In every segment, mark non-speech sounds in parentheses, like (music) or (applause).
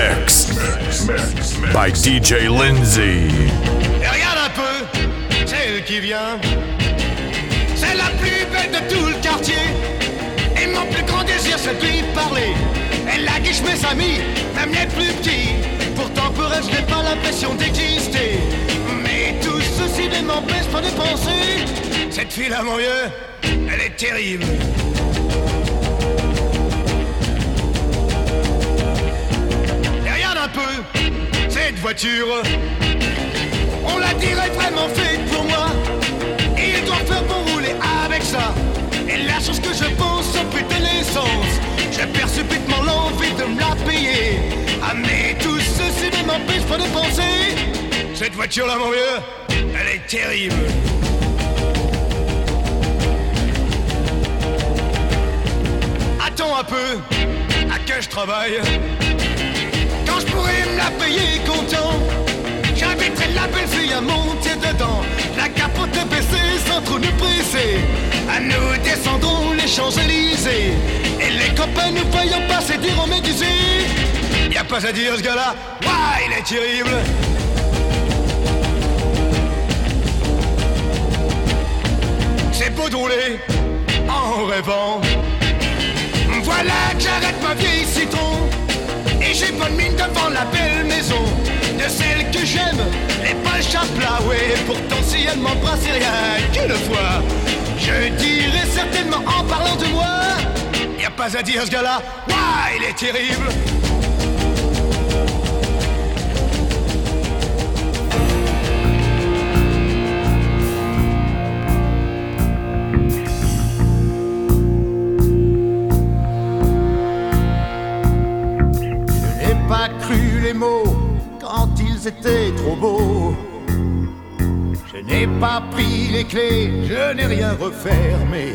mix by DJ Lindsay. Et regarde un peu, celle qui vient. C'est la plus belle de tout le quartier. Et mon plus grand désir, c'est de lui parler. Elle a guiche mes amis, même les plus petits. Pourtant pour elle, je n'ai pas l'impression d'exister. Mais tout ceci ne m'empêche pas de penser. Cette fille-là, mon vieux, elle est terrible. Cette voiture. On la dirait vraiment faite pour moi. Et il doit faire pour rouler avec ça. Et la chose que je pense, c'est putain l'essence. Je perds subitement l'envie de me la payer. Ah mais tout ceci ne m'empêche pas de penser. Cette voiture-là, mon vieux, elle est terrible. Attends un peu, à que je travaille? Je pourrais me la payer content, j'inviterai la belle fille à monter dedans. La capote baissée sans trop nous presser. À nous descendrons les Champs-Élysées. Et les copains nous voyant passer diront médusés. Y a pas à dire ce gars-là, Ouah, il est terrible. C'est beau de rouler en rêvant. Voilà que j'arrête ma Et j'ai bonne mine devant la belle maison De celle que j'aime, les balles là Ouais, pourtant si elle m'embrasse rien qu'une fois. Je dirais certainement en parlant de moi Y a pas à dire ce gars-là, Ouah, il est terrible ils étaient trop beaux. Je n'ai pas pris les clés, je n'ai rien refermé.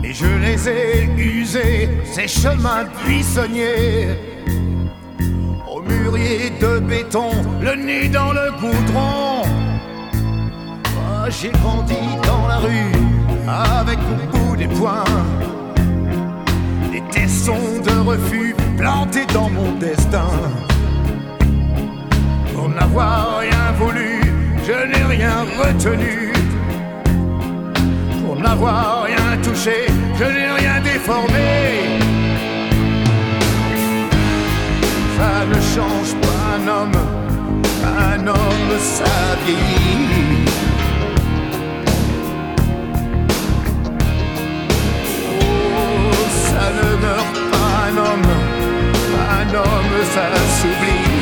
Mais je les ai usés, ces chemins buissonniers. Au mûrier de béton, le nez dans le goudron. Moi, j'ai grandi dans la rue avec au bout des poings des tessons de refus plantés dans mon destin. Pour n'avoir rien voulu, je n'ai rien retenu. Pour n'avoir rien touché, je n'ai rien déformé. Ça ne change pas un homme, un homme ça vieillit. Oh, ça ne meurt pas un homme, un homme ça s'oublie.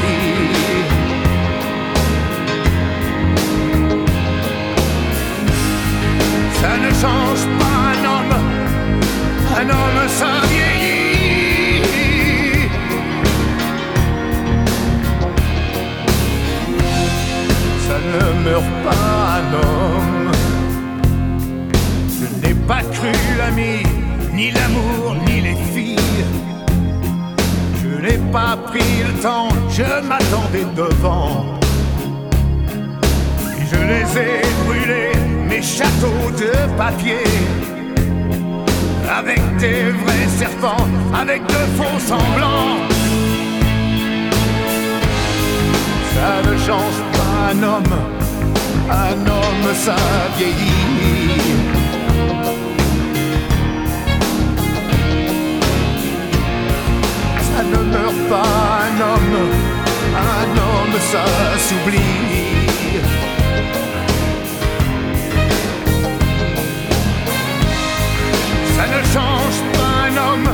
Ça ne change pas un homme, un homme ça vieillit. Ça ne meurt pas un homme. Je n'ai pas cru l'ami, ni l'amour, ni les filles. Je n'ai pas pris le temps, je m'attendais devant. Et je les ai brûlés, mes châteaux de papier. Avec des vrais serpents, avec de faux semblants. Ça ne change pas un homme, un homme ça vieillit. Ça ne meurt pas un homme, un homme ça s'oublie. Change pas un homme,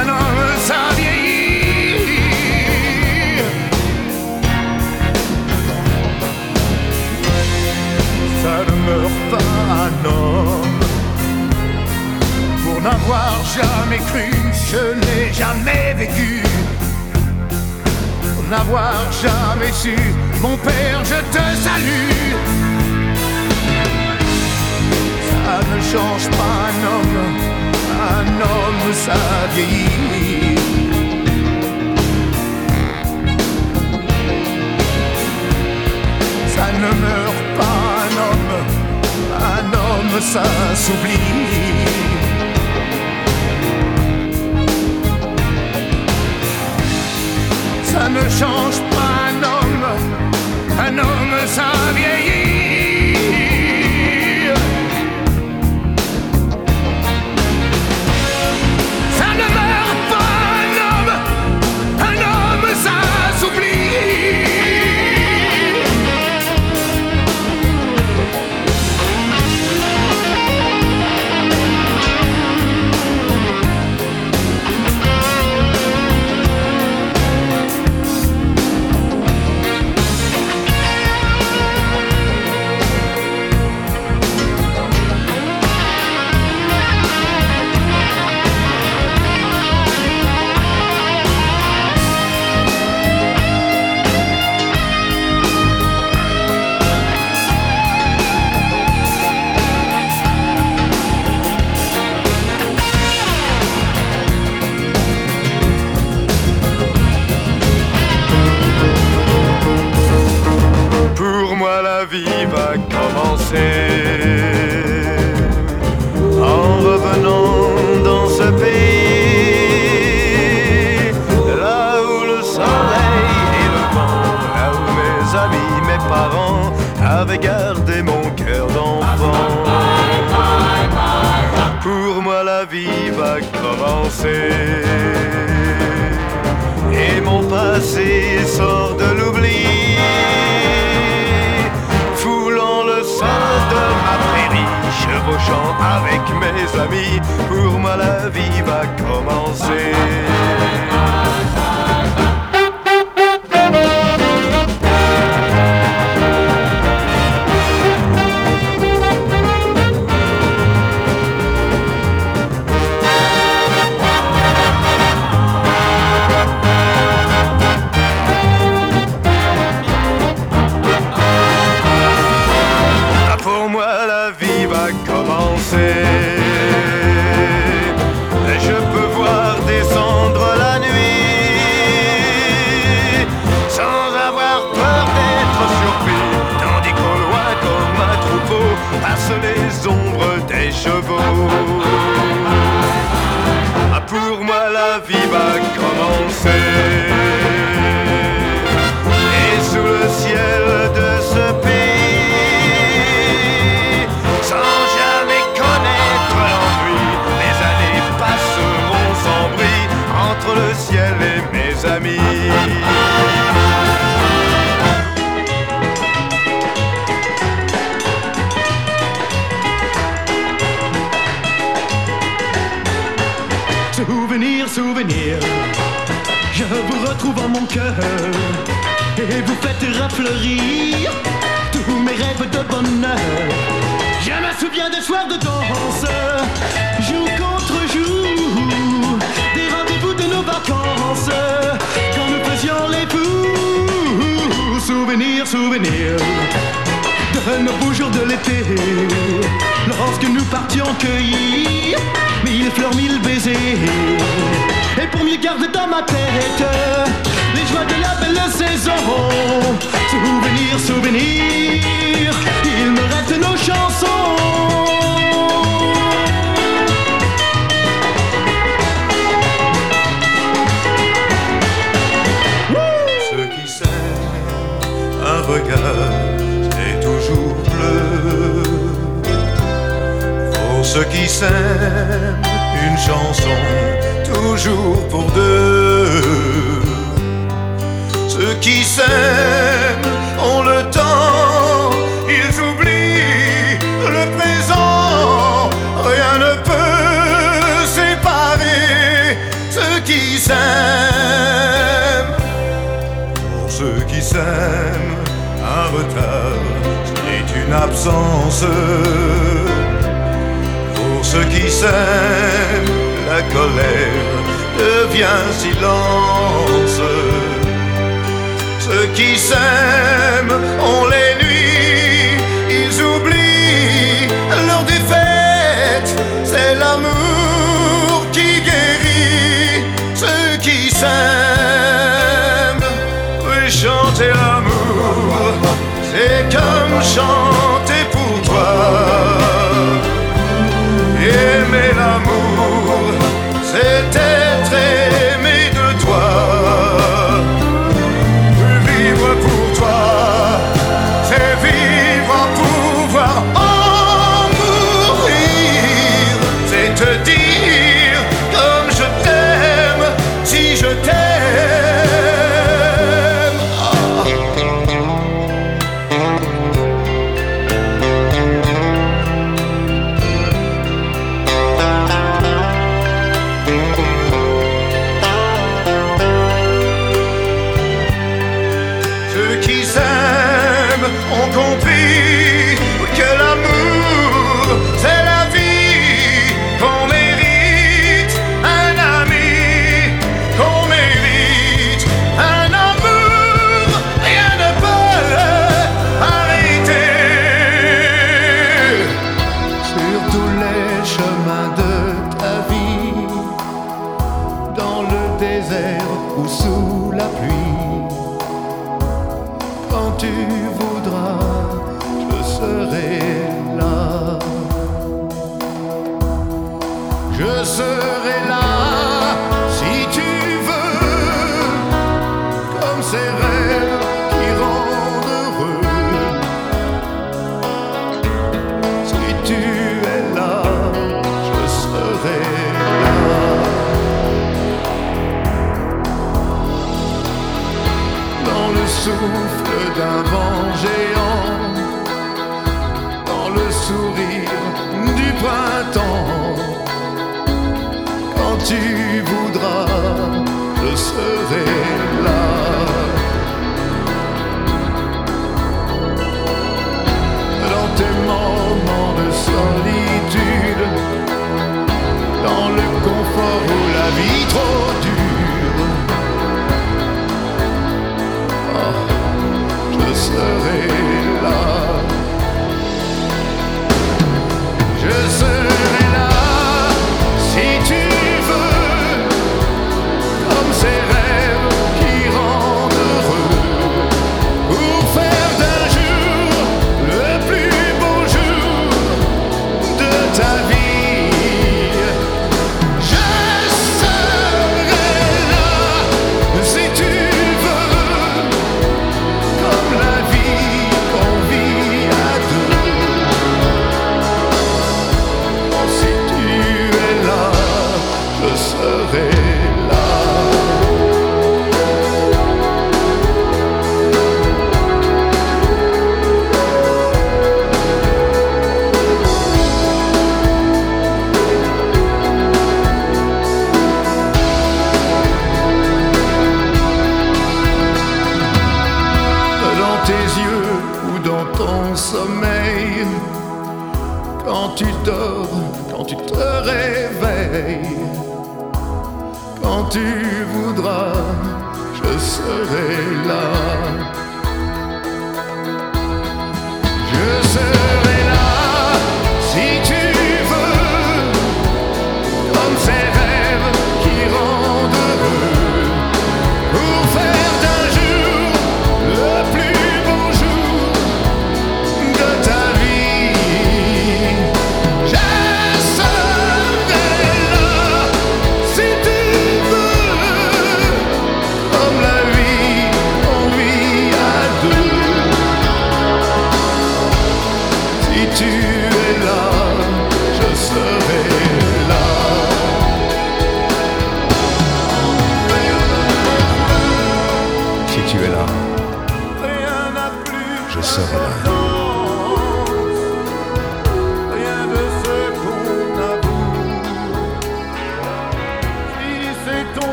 un homme ça vieillit. Ça ne meurt pas un homme. Pour n'avoir jamais cru, je n'ai jamais vécu. Pour n'avoir jamais su, mon père, je te salue. Ça ne change pas un homme, un homme ça vieillit. Ça ne meurt pas un homme, un homme ça s'oublie. ne change pas un homme, un homme sans vieillir. Vie va commencer. En revenant dans ce pays Là où le soleil et le vent Là où mes amis, mes parents Avaient gardé mon cœur d'enfant. Pour moi la vie va commencer. Et mon passé sort de l'oubli, chevauchant avec mes amis. Pour moi, la vie va commencer. Va commencer. Je vous retrouve en mon cœur et vous faites rafleurir tous mes rêves de bonheur. Je me souviens des soirs de danse, jour contre jour, des rendez-vous de nos vacances quand nous faisions les fous. Souvenir, souvenir de nos beaux jours de l'été, lorsque nous partions cueillir mille fleurs, mille baisers. Et pour mieux garder dans ma tête les joies de la belle saison, souvenir, souvenir, il me reste nos chansons. Un regard. Pour ceux qui s'aiment, une chanson, toujours pour deux. Ceux qui s'aiment ont le temps, ils oublient le présent. Rien ne peut séparer ceux qui s'aiment. Pour ceux qui s'aiment, absence. Pour ceux qui s'aiment, la colère devient silence. Ceux qui s'aiment ont les nuits, ils oublient leur défaite. C'est l'amour qui guérit. Ceux qui s'aiment, oui, chanter l'amour, c'est comme chanter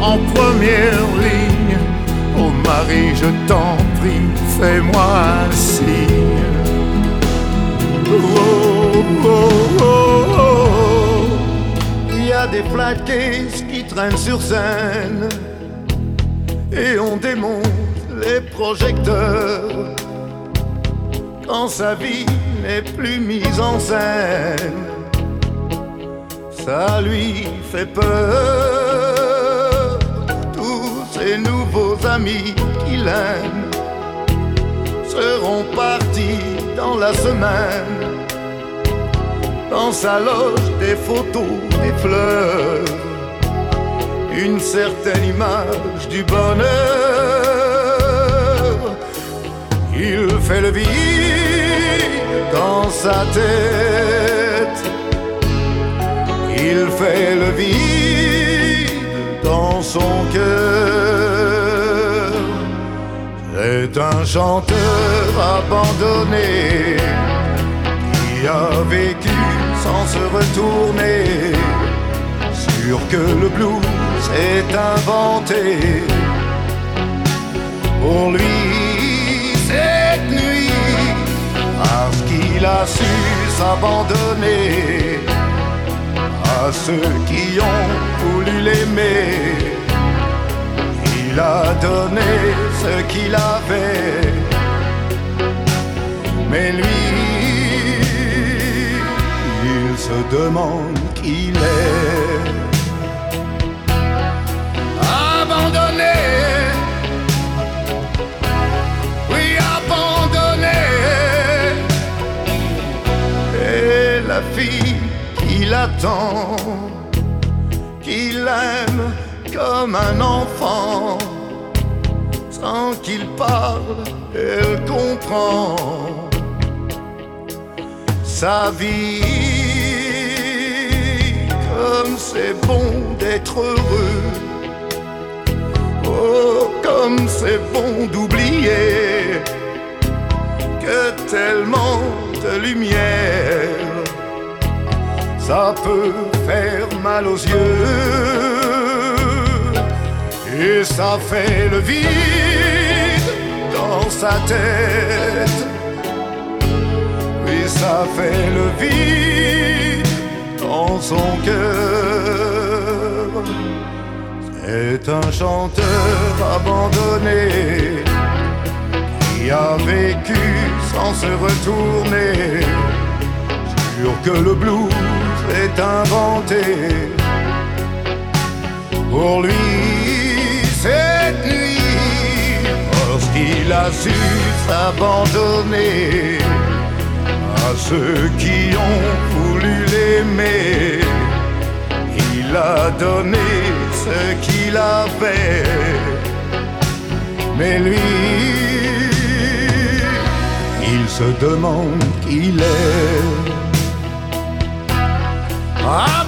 en première ligne. Oh Marie, je t'en prie, fais-moi un signe. Oh, oh, oh, oh. Il y a des flat cases qui traînent sur scène et on démonte les projecteurs quand sa vie n'est plus mise en scène. Ça lui fait peur. Tous ses nouveaux amis qu'il aime seront partis dans la semaine. Dans sa loge, des photos, des fleurs, une certaine image du bonheur. Il fait le vide dans sa tête. Il fait le vide dans son cœur. C'est un chanteur abandonné qui a vécu sans se retourner. Sûr que le blues est inventé pour lui cette nuit parce qu'il a su s'abandonner à ceux qui ont voulu l'aimer. Il a donné ce qu'il avait, mais lui, il se demande qui est. Abandonné, oui, abandonné. Et la fille qui l'attend, qui l'aime comme un enfant, sans qu'il parle, elle comprend. Sa vie comme c'est bon d'être heureux. Oh, comme c'est bon d'oublier que tellement de lumière, ça peut faire mal aux yeux. Et ça fait le vide dans sa tête. Oui, ça fait le vide dans son cœur. C'est un chanteur abandonné qui a vécu sans se retourner. Jure que le blues est inventé pour lui cette nuit, lorsqu'il a su s'abandonner à ceux qui ont voulu l'aimer, il a donné ce qu'il avait. Mais lui, il se demande qui il est. Abandonné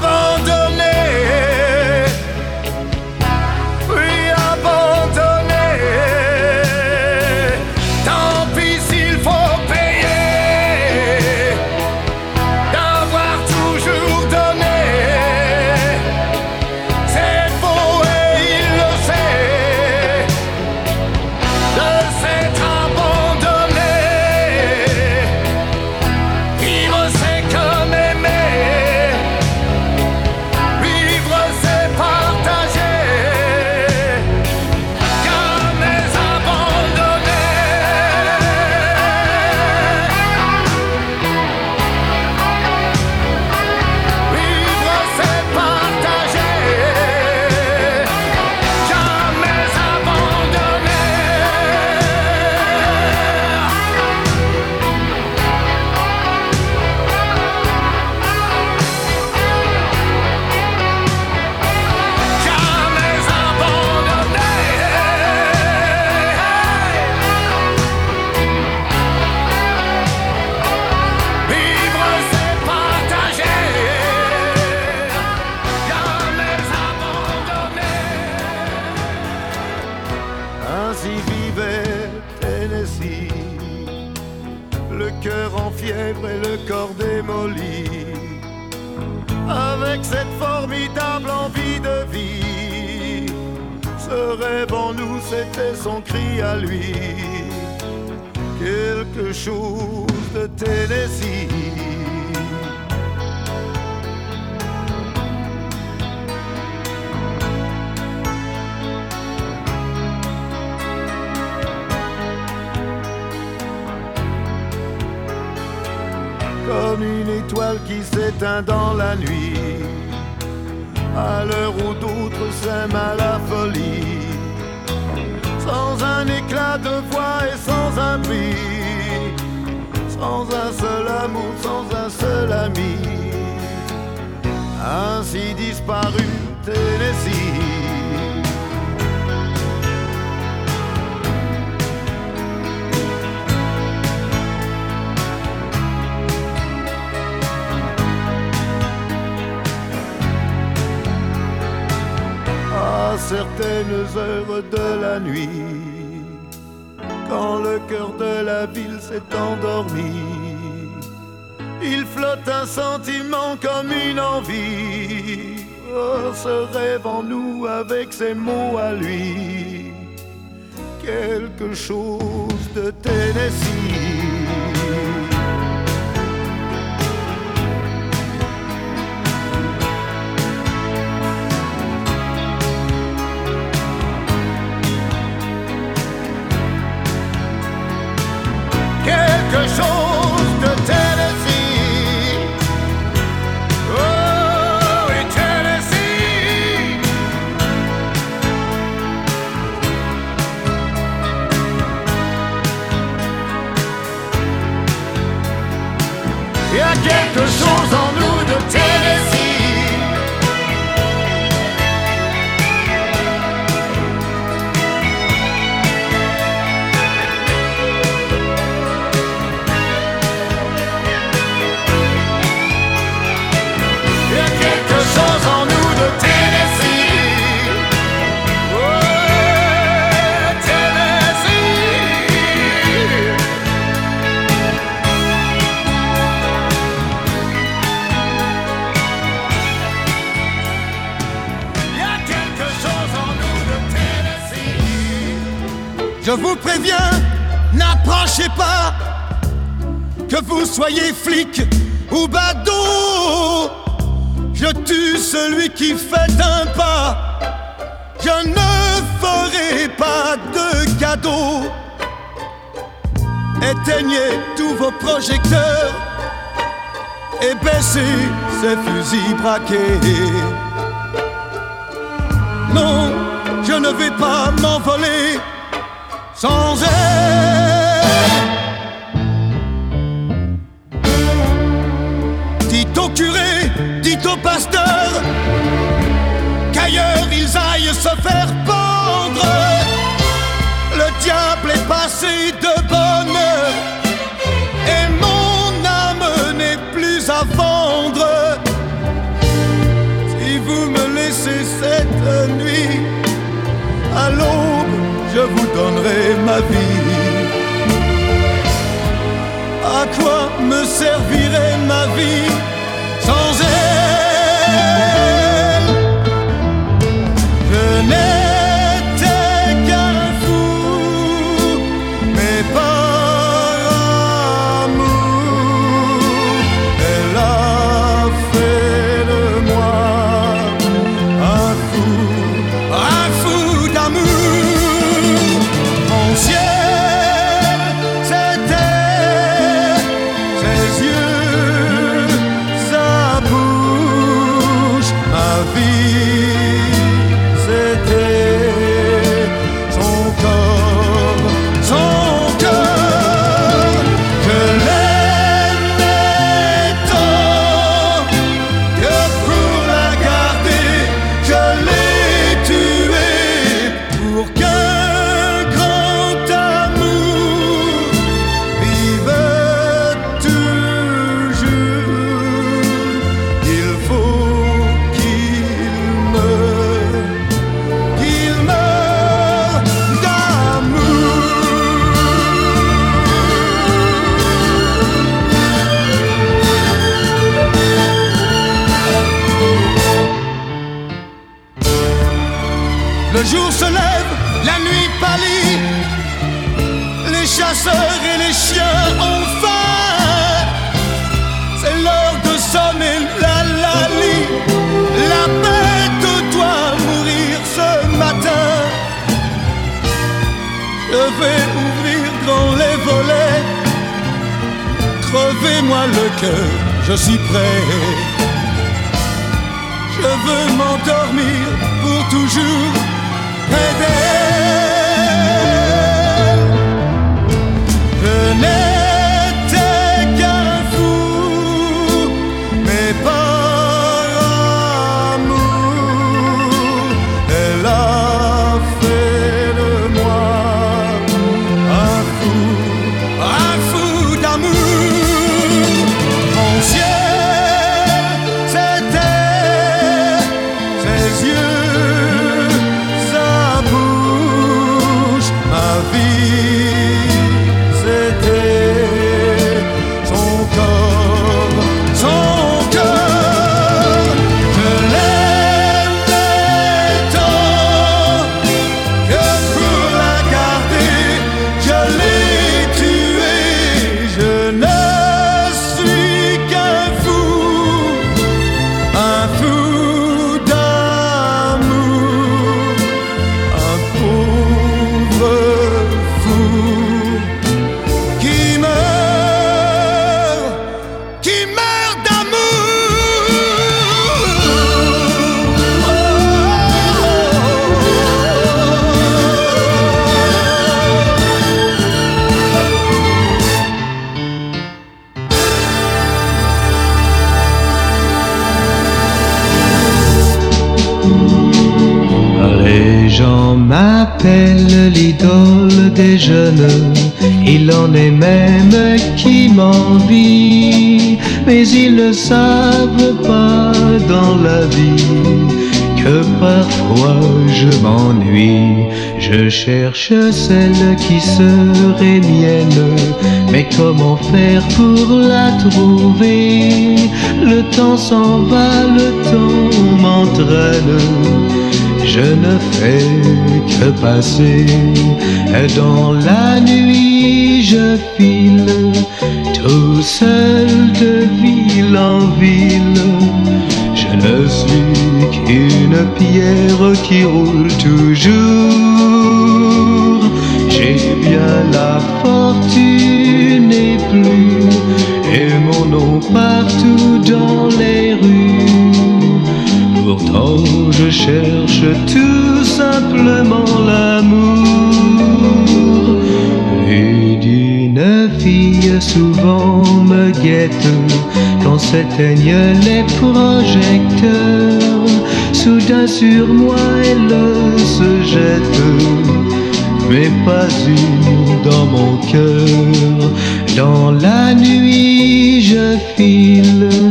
Je vous préviens, n'approchez pas, que vous soyez flic ou badaud. Je tue celui qui fait un pas. Je ne ferai pas de cadeau. Éteignez tous vos projecteurs et baissez ces fusils braqués. Non, je ne vais pas m'envoler sans elle. Dites au curé, dites au pasteur qu'ailleurs ils aillent se faire pendre. Le diable est passé de bonne et mon âme n'est plus à vendre. Si vous me laissez cette nuit vous donnerai ma vie. À quoi me servirait ma vie? Cœur, je suis prêt. Je veux m'endormir pour toujours près. Je il en est même qui m'envie, mais ils ne savent pas dans la vie que parfois je m'ennuie. Je cherche celle qui serait mienne, mais comment faire pour la trouver? Le temps s'en va, le temps m'entraîne. Je ne fais que passer. Dans la nuit, je file tout seul de ville en ville. Je ne suis qu'une pierre qui roule toujours. J'ai bien la fortune et plus, et mon nom partout dans les. Pourtant je cherche tout simplement l'amour. Et d'une fille souvent me guette quand s'éteignent les projecteurs. Soudain sur moi elle se jette mais pas une dans mon cœur. Dans la nuit, je file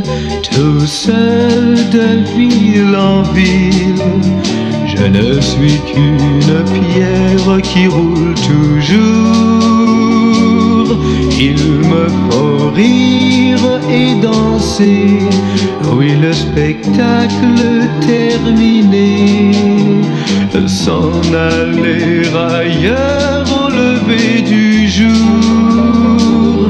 ville en ville. Je ne suis qu'une pierre qui roule toujours. Il me faut rire et danser. Oui, le spectacle terminé s'en aller ailleurs au lever du jour.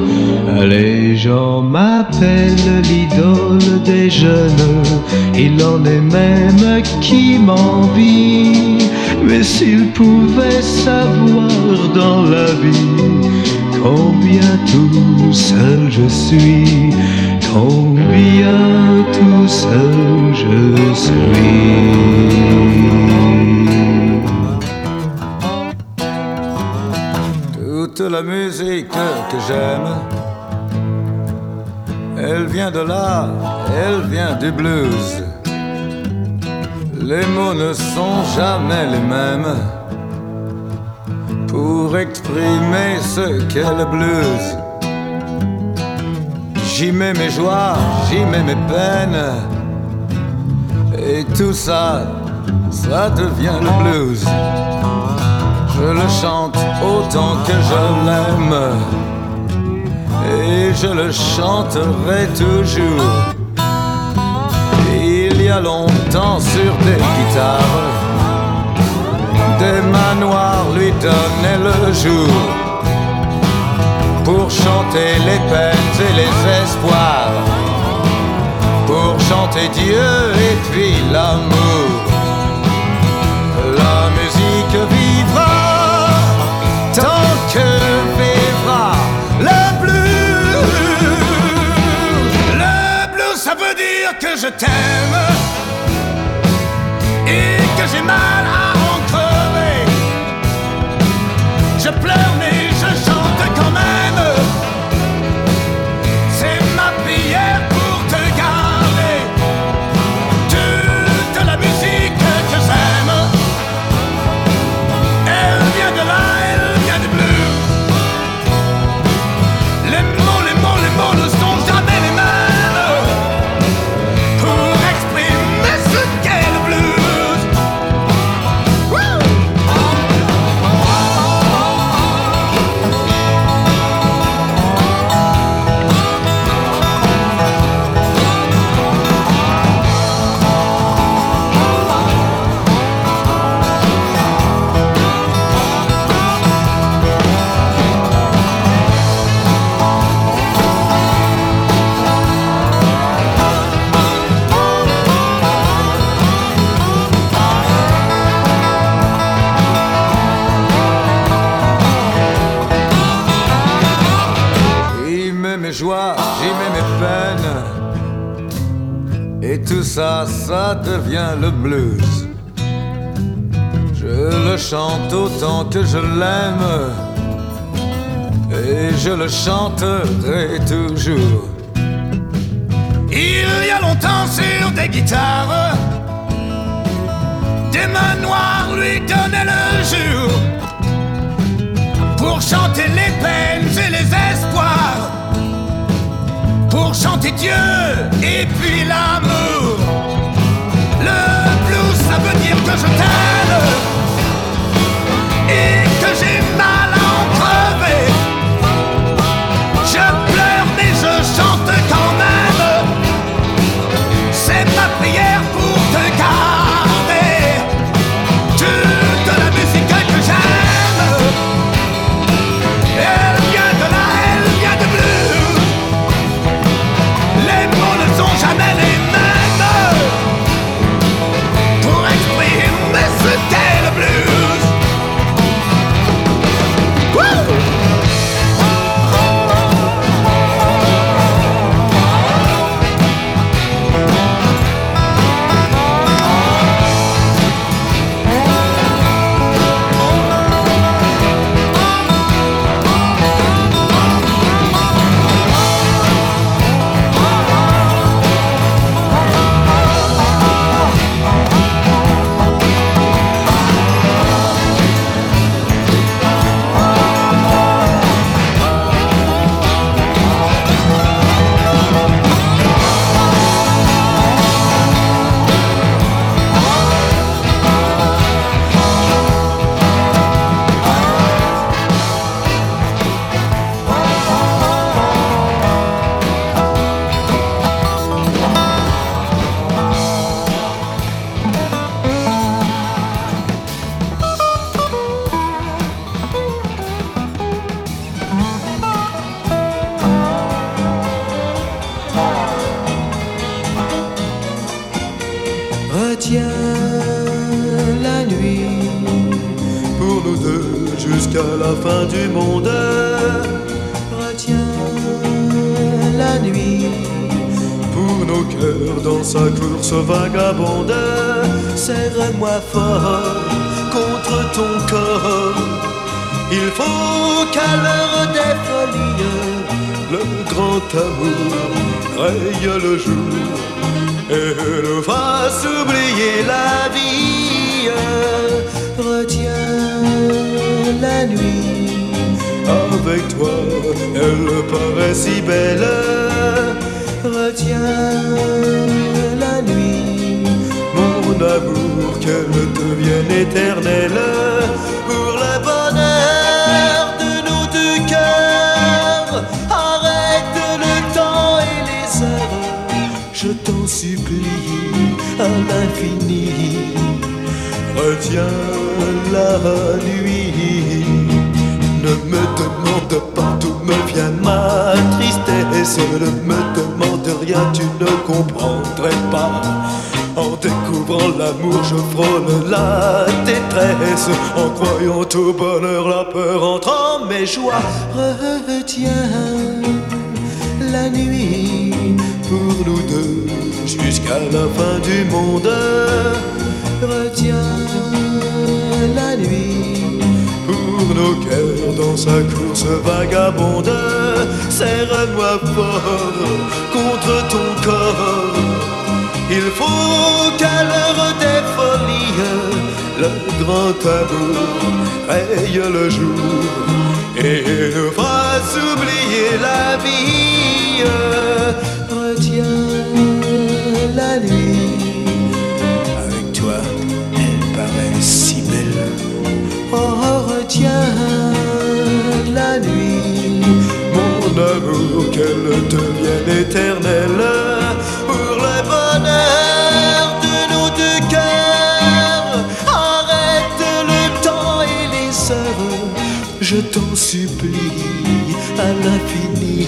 Les gens m'appellent l'idole des jeunes, il en est même qui m'envie. Mais s'ils pouvaient savoir dans la vie combien tout seul je suis, combien tout seul je suis. Toute la musique que j'aime, de là, elle vient du blues. Les mots ne sont jamais les mêmes pour exprimer ce qu'est le blues. J'y mets mes joies, j'y mets mes peines, et tout ça, ça devient le blues. Je le chante autant que je l'aime et je le chanterai toujours. Il y a longtemps sur des guitares, des manoirs lui donnaient le jour pour chanter les peines et les espoirs, pour chanter Dieu et puis l'amour. Que je t'aime et que j'ai mal à en crever. Je pleure ça, ça devient le blues. Je le chante autant que je l'aime. Et je le chanterai toujours. Il y a longtemps sur des guitares, des mains noires lui donnaient le jour pour chanter les peines et les espoirs, chanter Dieu et puis l'amour. Le blues, ça veut dire que je t'aime la fin du monde. Retiens la nuit Pour nos cœurs dans sa course vagabonde. Serre-moi fort contre ton corps. Il faut qu'à l'heure des folies, le grand amour raye le jour et nous fasse oublier la vie. Retiens la nuit Avec toi, elle paraît si belle. Retiens la nuit Mon amour, qu'elle devienne éternelle pour le bonheur de nos deux cœurs. Arrête le temps et les heures, je t'en supplie à l'infini. Retiens la nuit. Ne me demande pas d'où me vient ma tristesse. Ne me demande rien, tu ne comprendrais pas. En découvrant l'amour, je frôle la détresse. En croyant au bonheur, la peur entre en mes joies. Retiens la nuit Pour nous deux, jusqu'à la fin du monde. Retiens la nuit Pour nos cœurs dans sa course vagabonde. Serre-moi fort contre ton corps. Il faut qu'à l'heure des folies, le grand amour raye le jour et nous fasse oublier la vie. Retiens la nuit retiens la nuit Mon amour, qu'elle devienne éternelle pour le bonheur de nos deux cœurs. Arrête le temps et les heures, je t'en supplie à l'infini.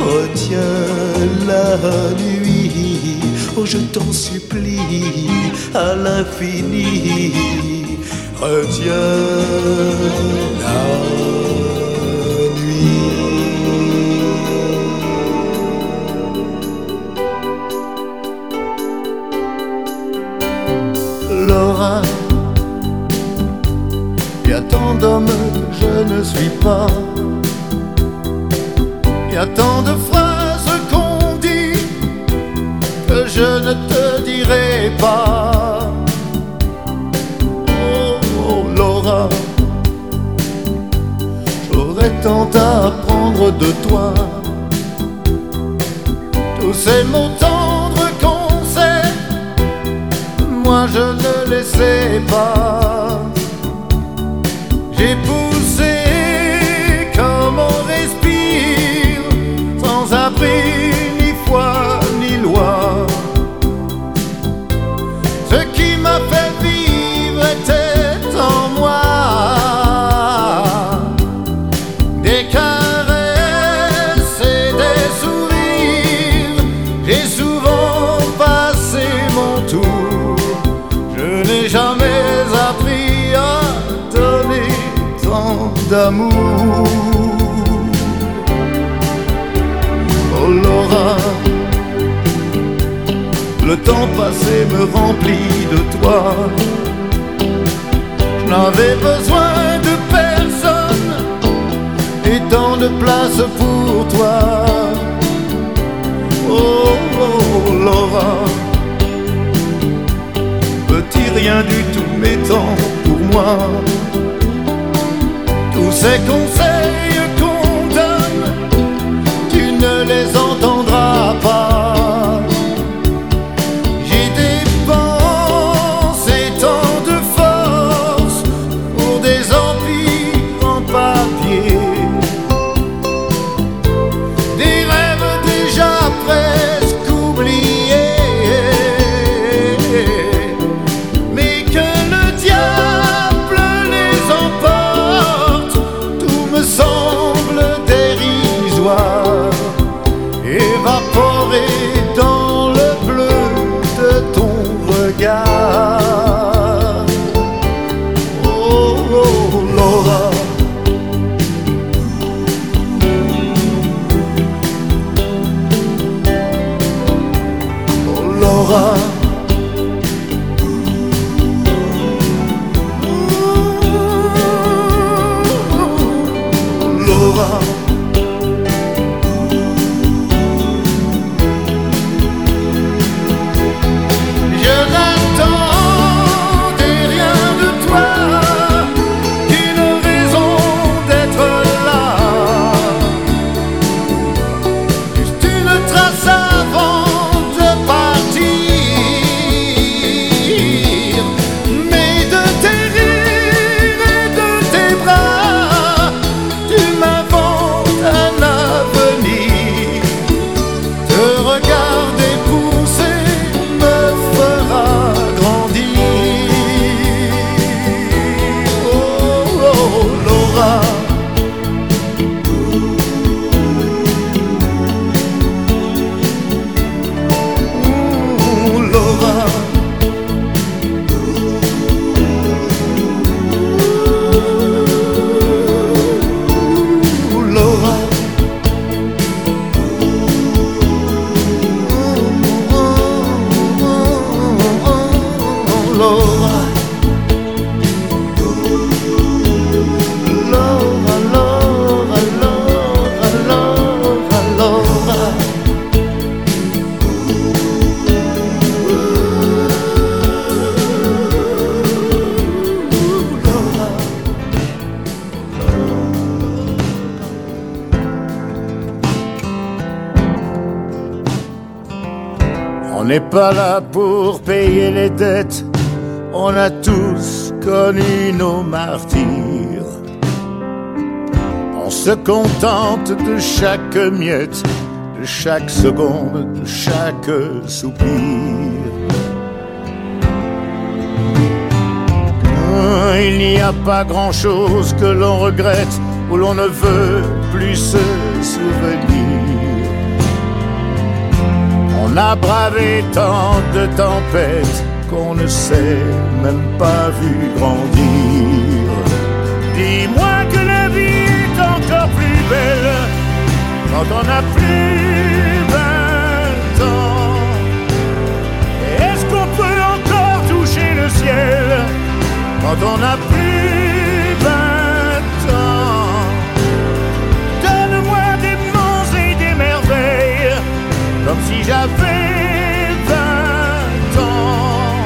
Retiens la nuit, oh je t'en supplie à l'infini. Retiens la nuit. Laura, y a tant d'hommes que je ne suis pas. Y a tant de phrases qu'on dit que je ne te dirai pas. De toi. Tous ces mots tendres qu'on sait moi je ne les sais pas. D'amour. Oh Laura, le temps passé me remplit de toi. Je n'avais besoin de personne et tant de place pour toi. Oh, oh Laura petit rien du tout m'étant pour moi. Ces conseils qu'on donne, tu ne les entendras se contente de chaque miette, de chaque seconde, de chaque soupir. Ah, Il n'y a pas grand-chose que l'on regrette, où l'on ne veut plus se souvenir. On a bravé tant de tempêtes qu'on ne s'est même pas vu grandir. Dis-moi quand on a plus vingt ans. Est-ce qu'on peut encore toucher le ciel quand on a plus vingt ans? Donne-moi des monts et des merveilles comme si j'avais vingt ans.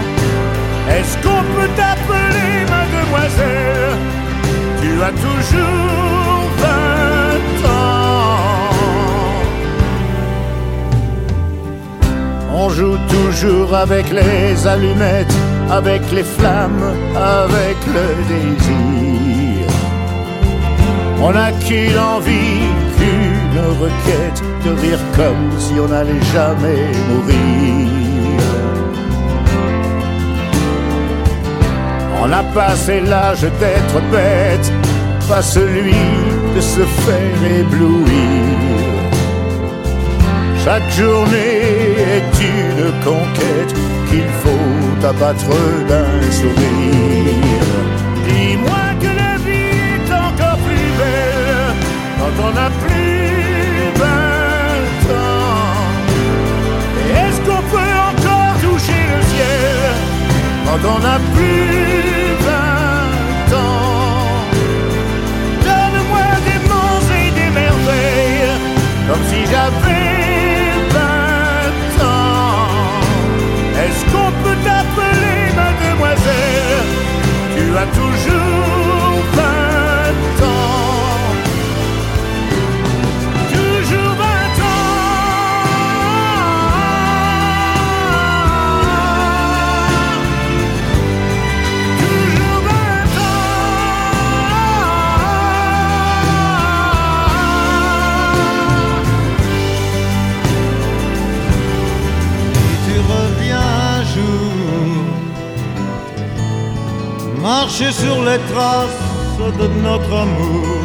Est-ce qu'on peut t'appeler mademoiselle? Tu as toujours. On joue toujours avec les allumettes, avec les flammes, avec le désir. On n'a qu'une envie, qu'une requête de rire comme si on n'allait jamais mourir. On a passé l'âge d'être bête, pas celui de se faire éblouir. Chaque journée est une conquête qu'il faut abattre d'un sourire. Dis-moi que la vie est encore plus belle quand on a plus vingt ans. Et Est-ce qu'on peut encore toucher le ciel quand on a plus comme si j'avais vingt ans. Est-ce qu'on peut t'appeler mademoiselle? Tu as toujours marcher sur les traces de notre amour,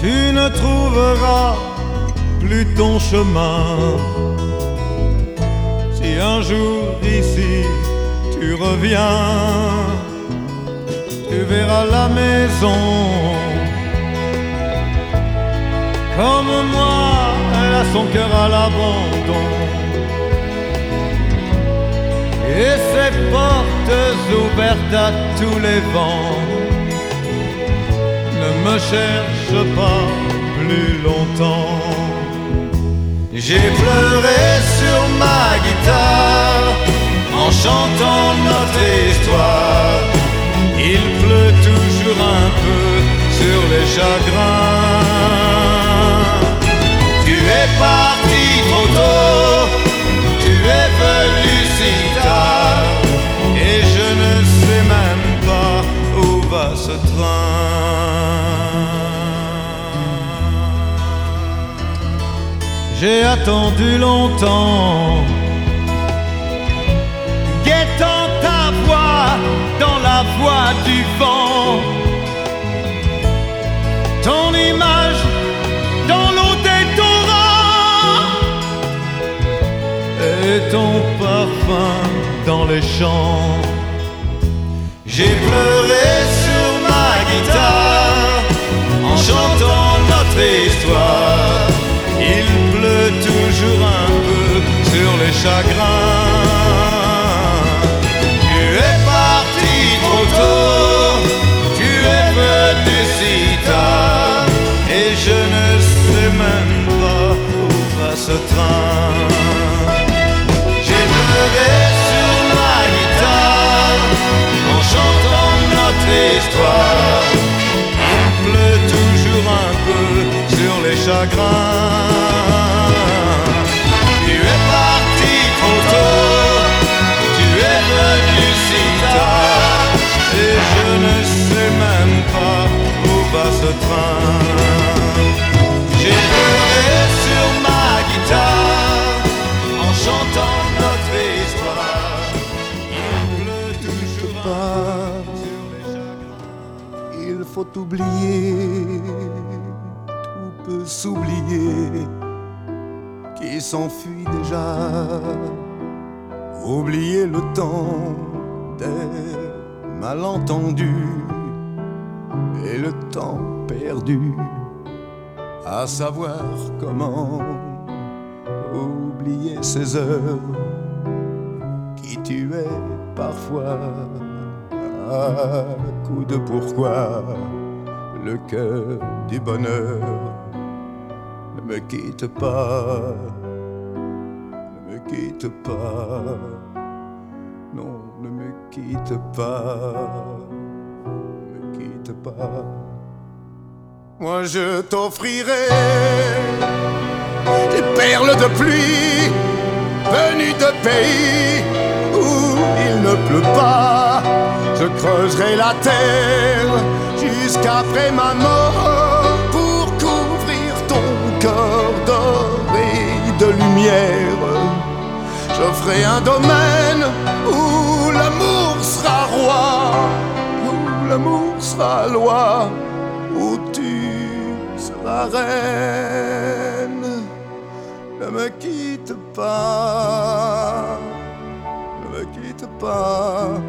tu ne trouveras plus ton chemin. Si un jour ici tu reviens, tu verras la maison. Comme moi, elle a son cœur à l'abandon. Portes ouvertes à tous les vents. me cherche pas plus longtemps. J'ai pleuré sur ma guitare en chantant notre histoire. Il pleut toujours un peu sur les chagrins. Tu es parti trop tôt, tu es venu si tard, J'ai attendu longtemps, guettant ta voix dans la voix du vent, ton image dans l'eau des torrents. Et ton parfum dans les champs. J'ai pleuré en chantant notre histoire. Il pleut toujours un peu sur les chagrins. Tu es parti trop tôt, tu es venu si tard, et je ne sais même pas où va ce train. Un peu sur les chagrins. Tu es parti trop tôt, tu es venu si tard, et je ne sais même pas où va ce train. J'ai pleuré sur ma guitare en chantant oublier, tout peut s'oublier, qui s'enfuit déjà. Oublier le temps des malentendus et le temps perdu, à savoir comment oublier ces heures qui tuaient parfois à coup de pourquoi le cœur du bonheur ne me quitte pas, ne me quitte pas, non, ne me quitte pas, ne me quitte pas. Moi je t'offrirai des perles de pluie venues de pays où il ne pleut pas. Je creuserai la terre jusqu'après ma mort pour couvrir ton corps doré de lumière. Je ferai un domaine où l'amour sera roi, où l'amour sera loi, où tu seras reine. Ne me quitte pas, ne me quitte pas,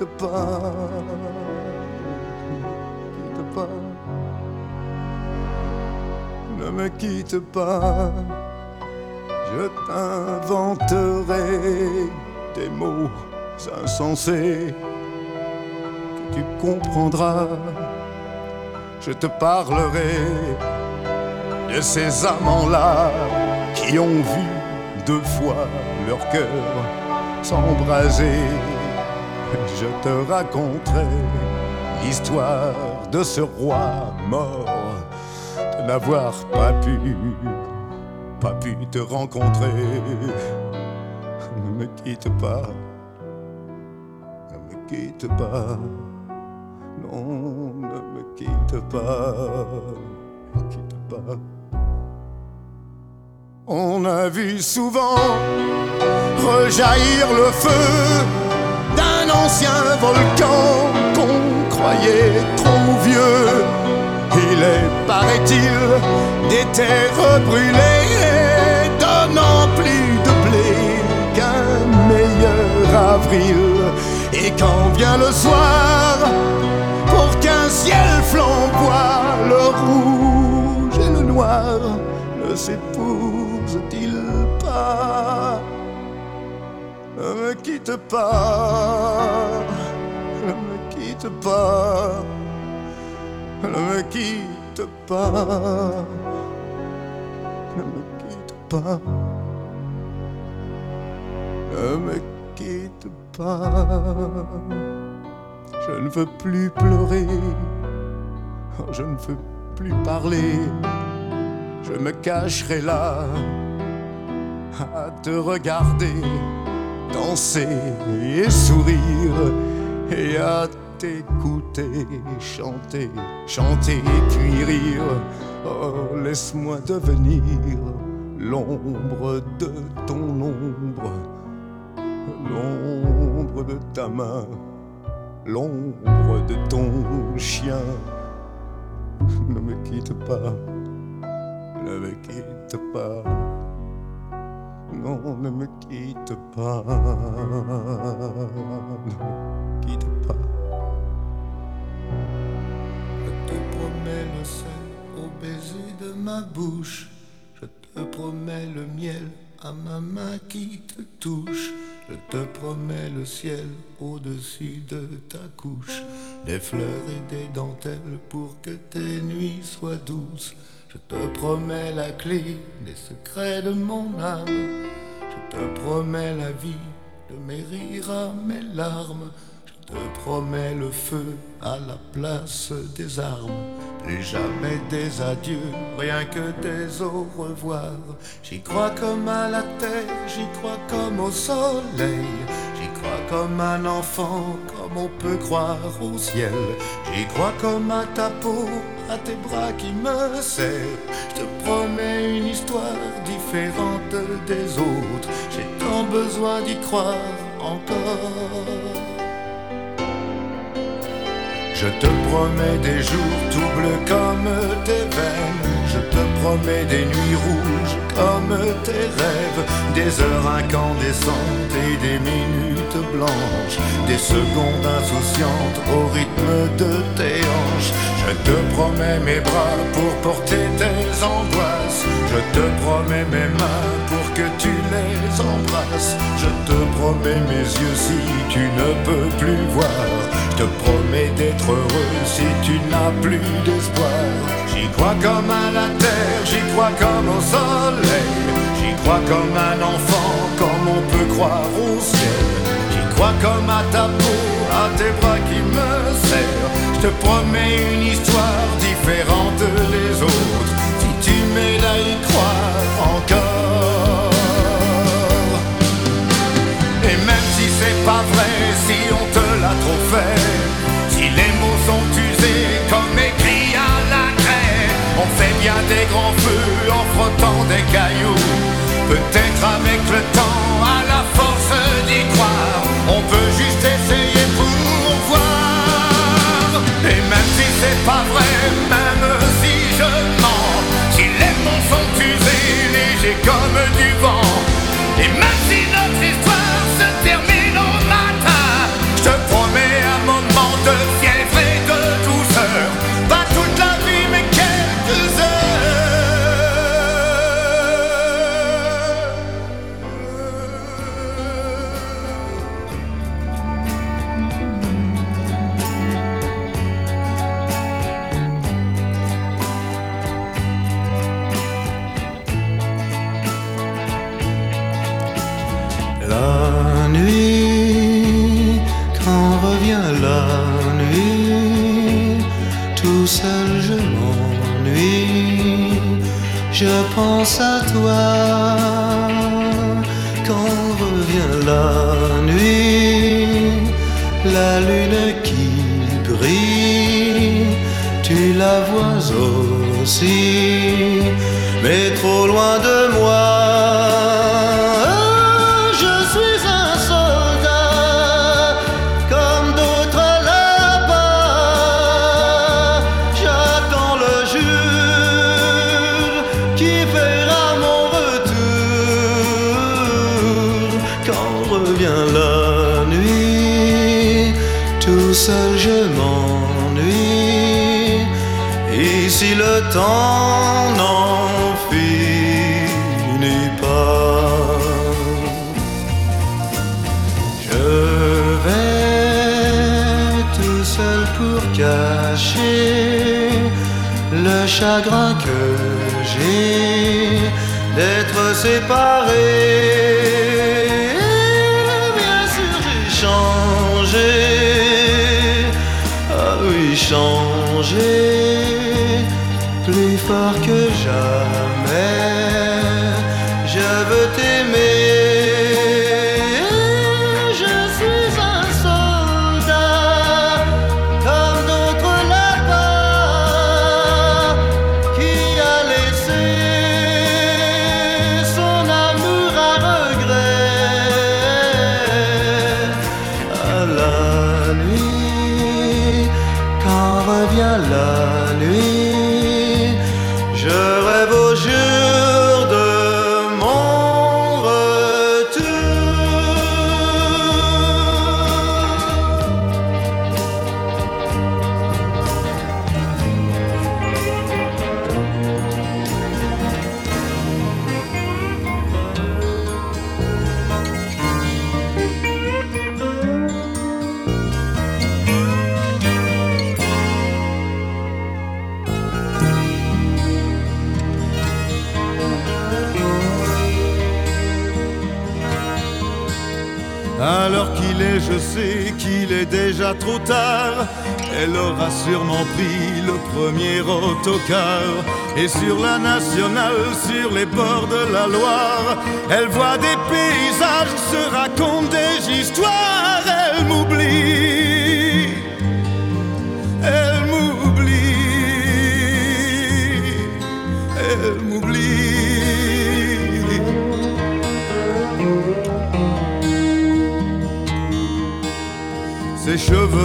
ne me quitte pas, quitte pas, ne me quitte pas. Je t'inventerai des mots insensés que tu comprendras. Je te parlerai de ces amants-là qui ont vu deux fois leur cœur s'embraser. Je te raconterai l'histoire de ce roi mort, de n'avoir pas pu, pas pu te rencontrer. Ne me quitte pas, ne me quitte pas, non, ne me quitte pas, ne me quitte pas. On a vu souvent rejaillir le feu d'un ancien volcan qu'on croyait trop vieux. Il est, paraît-il, des terres brûlées, donnant plus de blé qu'un meilleur avril. Et quand vient le soir, pour qu'un ciel flamboie, le rouge et le noir ne s'épousent-ils pas? Me quitte pas, ne me quitte pas, Ne me quitte pas. Ne me quitte pas. Ne me quitte pas. Je ne veux plus pleurer. Je ne veux plus parler. Je me cacherai là à te regarder danser et sourire et à t'écouter chanter, chanter et puis rire. Oh, laisse-moi devenir l'ombre de ton ombre, l'ombre de ta main, l'ombre de ton chien. Ne me quitte pas, ne me quitte pas. Non, ne me quitte pas. Ne me quitte pas. Je te promets le sel au baiser de ma bouche. Je te promets le miel à ma main qui te touche. Je te promets le ciel au-dessus de ta couche. Des fleurs et des dentelles pour que tes nuits soient douces. Je te promets la clé des secrets de mon âme. Je te promets la vie de mes rires à mes larmes. Je te promets le feu à la place des armes. Plus jamais des adieux, rien que des au revoir. J'y crois comme à la terre, j'y crois comme au soleil. Crois comme un enfant, comme on peut croire au ciel. J'y crois comme à ta peau, à tes bras qui me serrent. Je te promets une histoire différente des autres. J'ai tant besoin d'y croire encore. Je te promets des jours tout bleus comme tes veines. Te promets des nuits rouges comme tes rêves. Des heures incandescentes et des minutes blanches. Des secondes insouciantes au rythme de tes hanches. Je te promets mes bras pour porter tes angoisses. Je te promets mes mains pour que tu les embrasses. Je te promets mes yeux si tu ne peux plus voir. Je te promets d'être heureux si tu n'as plus d'espoir. J'y crois comme à la terre, j'y crois comme au soleil. J'y crois comme un enfant, comme on peut croire au ciel. J'y crois comme à ta peau, à tes bras qui me serrent. Je te promets une histoire différente des autres. Si tu m'aides à y croire encore. Et même si c'est pas vrai, si on te l'a trop fait, si les mots sont on fait bien des grands feux en frottant des cailloux. Peut-être avec le temps, à la force d'y croire, on peut juste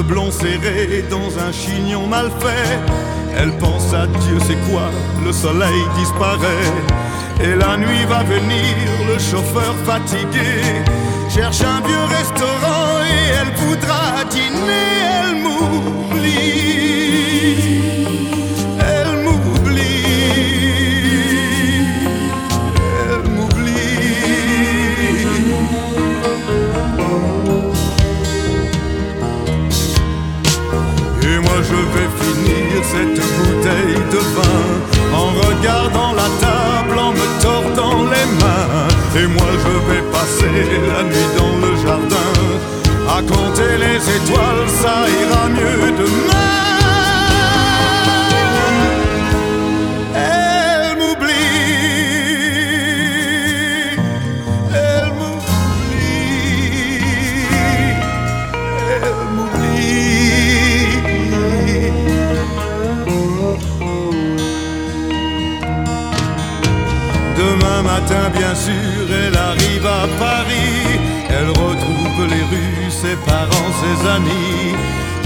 cheveux serrés dans un chignon mal fait. Elle pense à Dieu, c'est quoi Le soleil disparaît. Et la nuit va venir, le chauffeur fatigué cherche un vieux restaurant et elle voudra dîner. Elle m'oublie. De vin En regardant la table, en me tordant les mains. Et moi je vais passer la nuit dans le jardin. À compter les étoiles, ça ira mieux demain bien sûr, elle arrive à Paris. Elle retrouve les rues, ses parents, ses amis.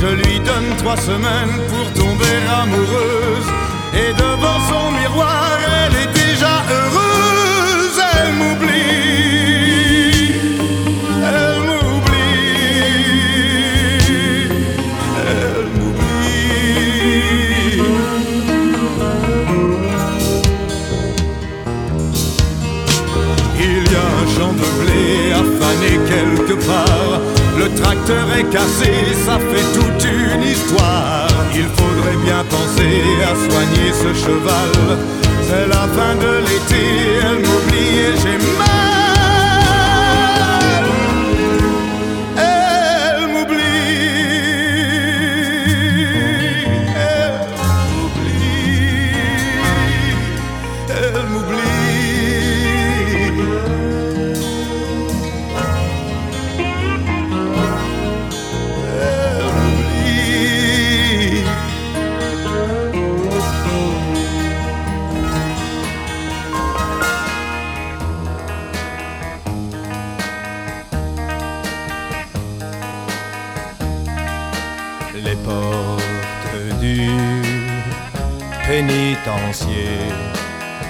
Je lui donne trois semaines pour tomber amoureuse. Et devant son miroir, elle est déjà heureuse. Elle m'oublie. Est cassé, ça fait toute une histoire. Il faudrait bien penser à soigner ce cheval. C'est la fin de l'été, elle m'oublie et j'ai mal.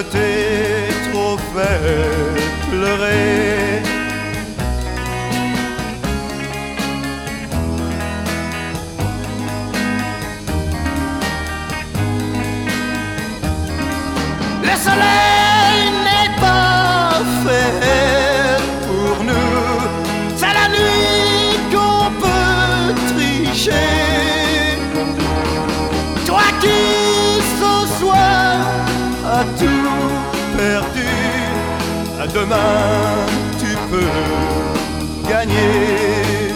je t'ai trop fait pleurer. tout perdu. À demain, tu peux gagner.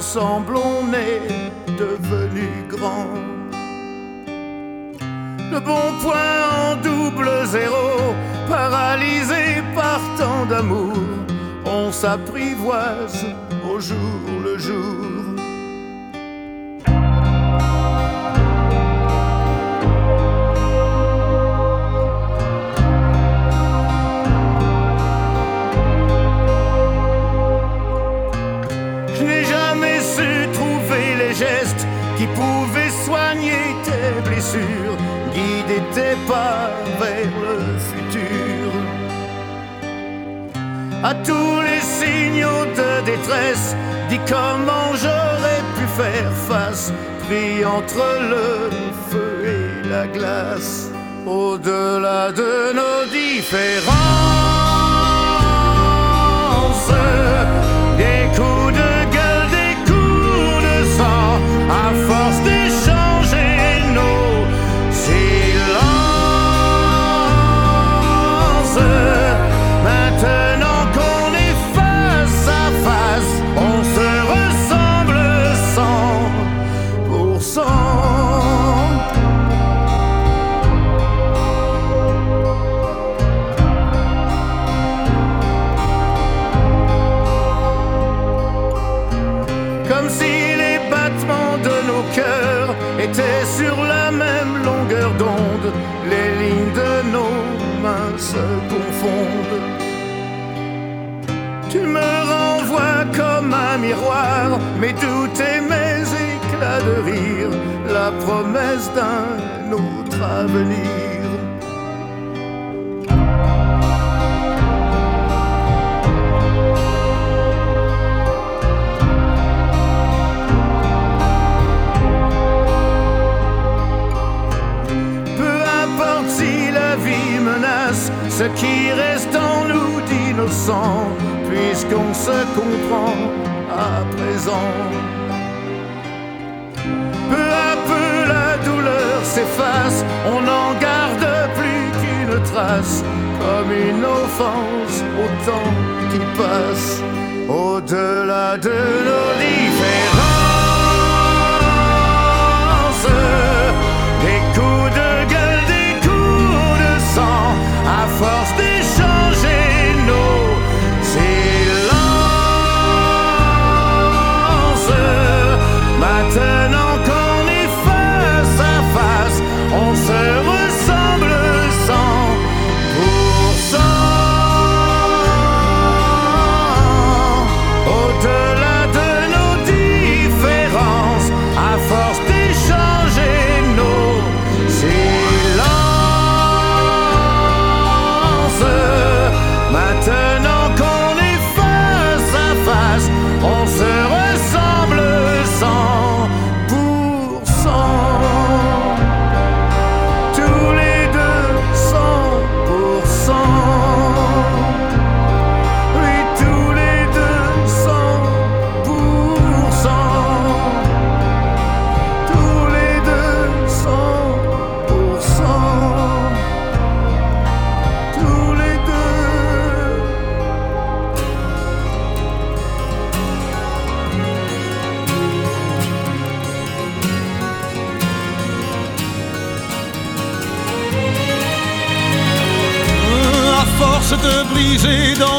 ensemble on est devenus grands. Le bon point en double zéro, paralysé par tant d'amour, on s'apprivoise au jour le jour. tes pas vers le futur. À tous les signaux de détresse, dis comment j'aurais pu faire face, pris entre le feu et la glace, au-delà de nos différences. La promesse d'un autre avenir. ce qui reste en nous d'innocent, puisqu'on se comprend à présent. On n'en garde plus qu'une trace, comme une offense au temps qui passe, au-delà de nos différences. force d'échanger nos silences. Maintenant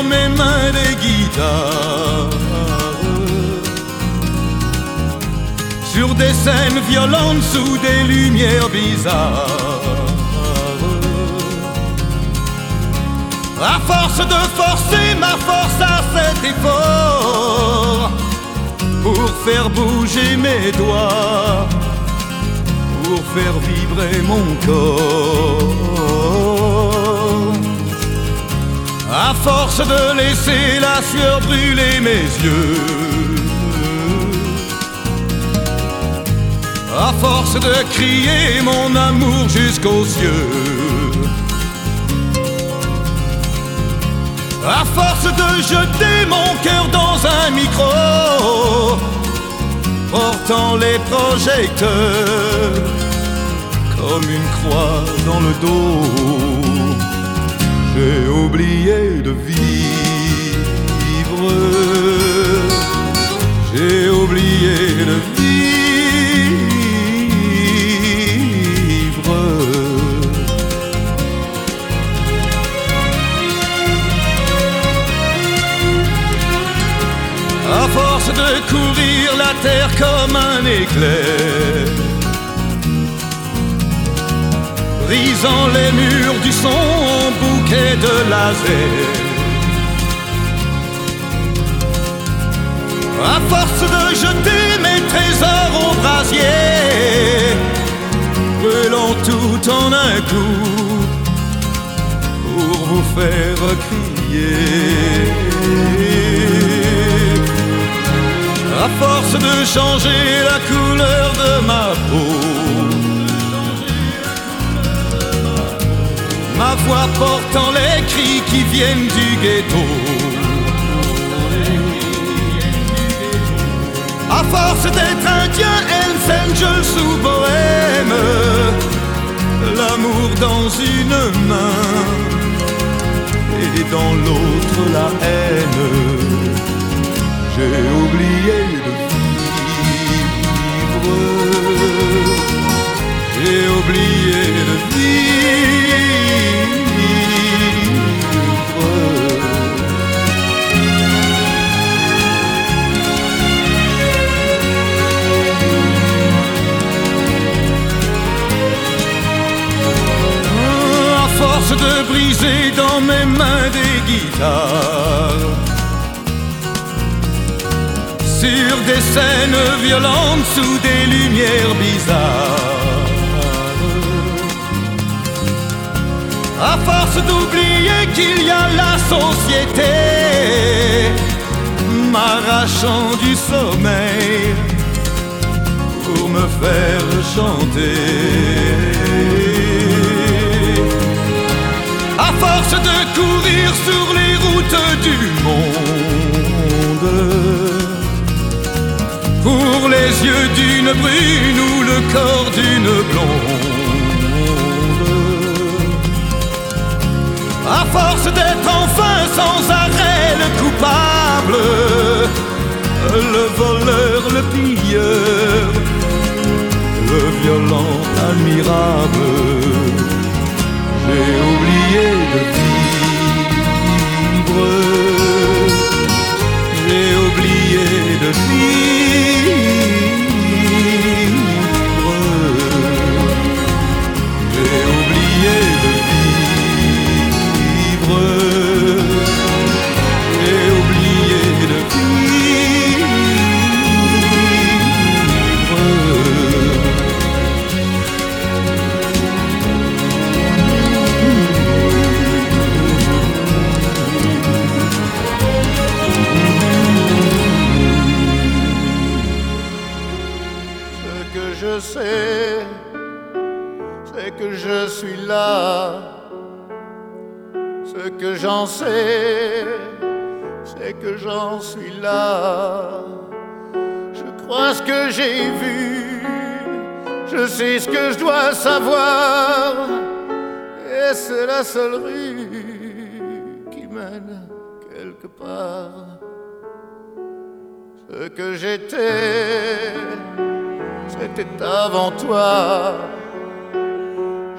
mes mains des guitares. Sur des scènes violentes sous des lumières bizarres. À force de forcer ma force à cet effort, pour faire bouger mes doigts, pour faire vibrer mon corps. À force de laisser la sueur brûler mes yeux. À force de crier mon amour jusqu'aux cieux À force de jeter mon cœur dans un micro Portant les projecteurs Comme une croix dans le dos j'ai oublié de vivre. J'ai oublié de vivre. À force de courir la terre comme un éclair brisant les murs du son bouquet de laser. À force de jeter mes trésors au brasier, brûlant tout en un coup pour vous faire crier. À force de changer la couleur de ma peau ma voix portant les cris qui viennent du ghetto. À force d'être indien, Hells Angels ou bohème, l'amour dans une main et dans l'autre la haine. J'ai oublié de vivre. J'ai oublié de vivre. De briser dans mes mains des guitares. sur des scènes violentes sous des lumières bizarres. À force d'oublier qu'il y a la société, m'arrachant du sommeil pour me faire chanter. Force de courir sur les routes du monde, pour les yeux d'une brune ou le corps d'une blonde. À force d'être enfin sans arrêt le coupable, le voleur, le pilleur, le violent admirable, j'ai oublié de vivre, j'ai oublié de vivre, sais ce que je dois savoir. Et c'est la seule rue qui mène quelque part. Ce que j'étais, c'était avant toi.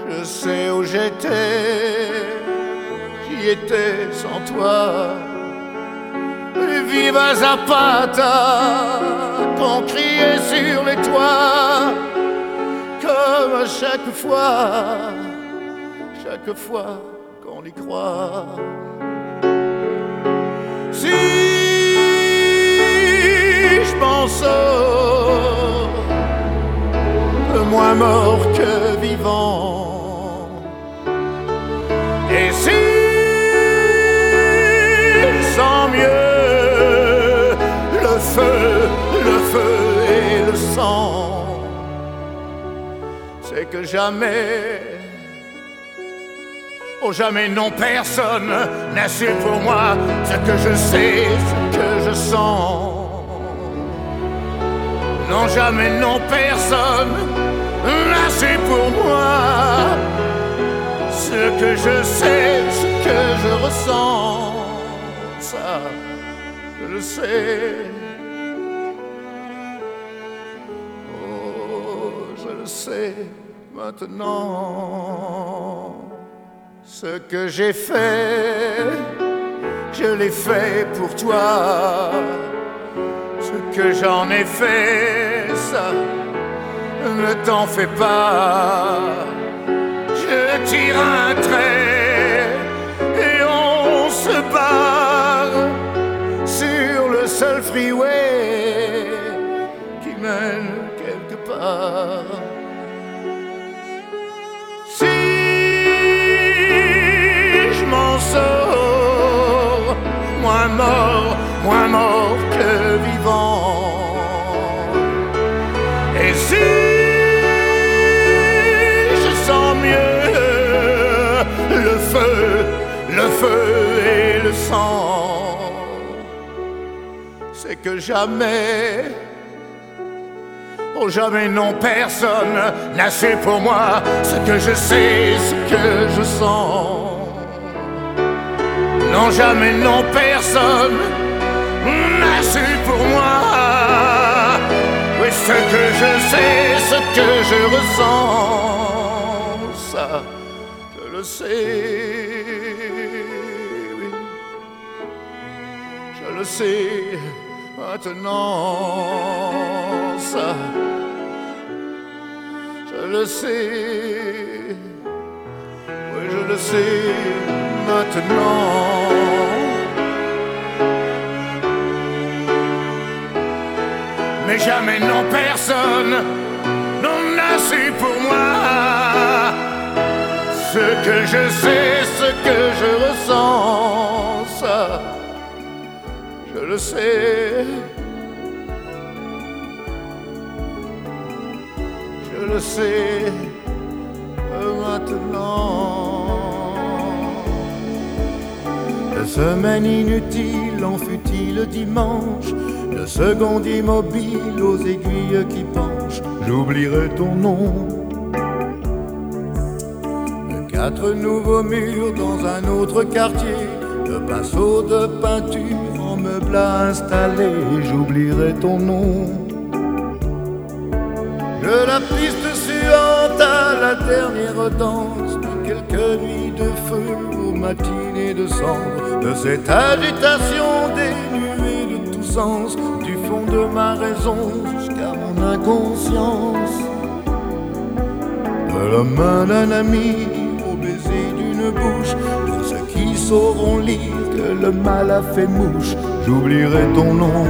Je sais où j'étais, j'y étais sans toi. Viva Zapata, qu'on criait sur les toits, à chaque fois, chaque fois qu'on y croit. Si je m'en sors, moins mort que vivant. Et si jamais, oh jamais non personne n'a su pour moi ce que je sais, ce que je sens. Non, jamais, non, personne n'a su pour moi ce que je sais, ce que je ressens. Ça, je le sais. Oh, je le sais maintenant. Ce que j'ai fait, je l'ai fait pour toi ce que j'en ai fait, ça, ne t'en fais pas. Je tire un trait et on se barre sur le seul freeway qui mène quelque part. Sors, moins mort, moins mort que vivant. Et si je sens mieux le feu, le feu et le sang, c'est que jamais, oh jamais non personne n'a su pour moi ce que je sais, ce que je sens. Non, jamais, non, personne n'a su pour moi. Oui, ce que je sais, ce que je ressens, ça, je le sais. oui. Je le sais maintenant, ça, je le sais. Oui, je le sais maintenant. mais jamais non personne n'en a su pour moi. Ce que je sais, ce que je ressens, je le sais. Je le sais maintenant. De semaine inutile en fut-il dimanche, de seconde immobile aux aiguilles qui penchent, j'oublierai ton nom. De quatre nouveaux murs dans un autre quartier, de pinceaux de peinture en meubles à installer, j'oublierai ton nom. De la piste suante à la dernière danse, quelques nuits de feu aux matinées de de cette agitation dénuée de tout sens, du fond de ma raison jusqu'à mon inconscience. De la main d'un ami au baiser d'une bouche, pour ceux qui sauront lire que le mal a fait mouche, j'oublierai ton nom.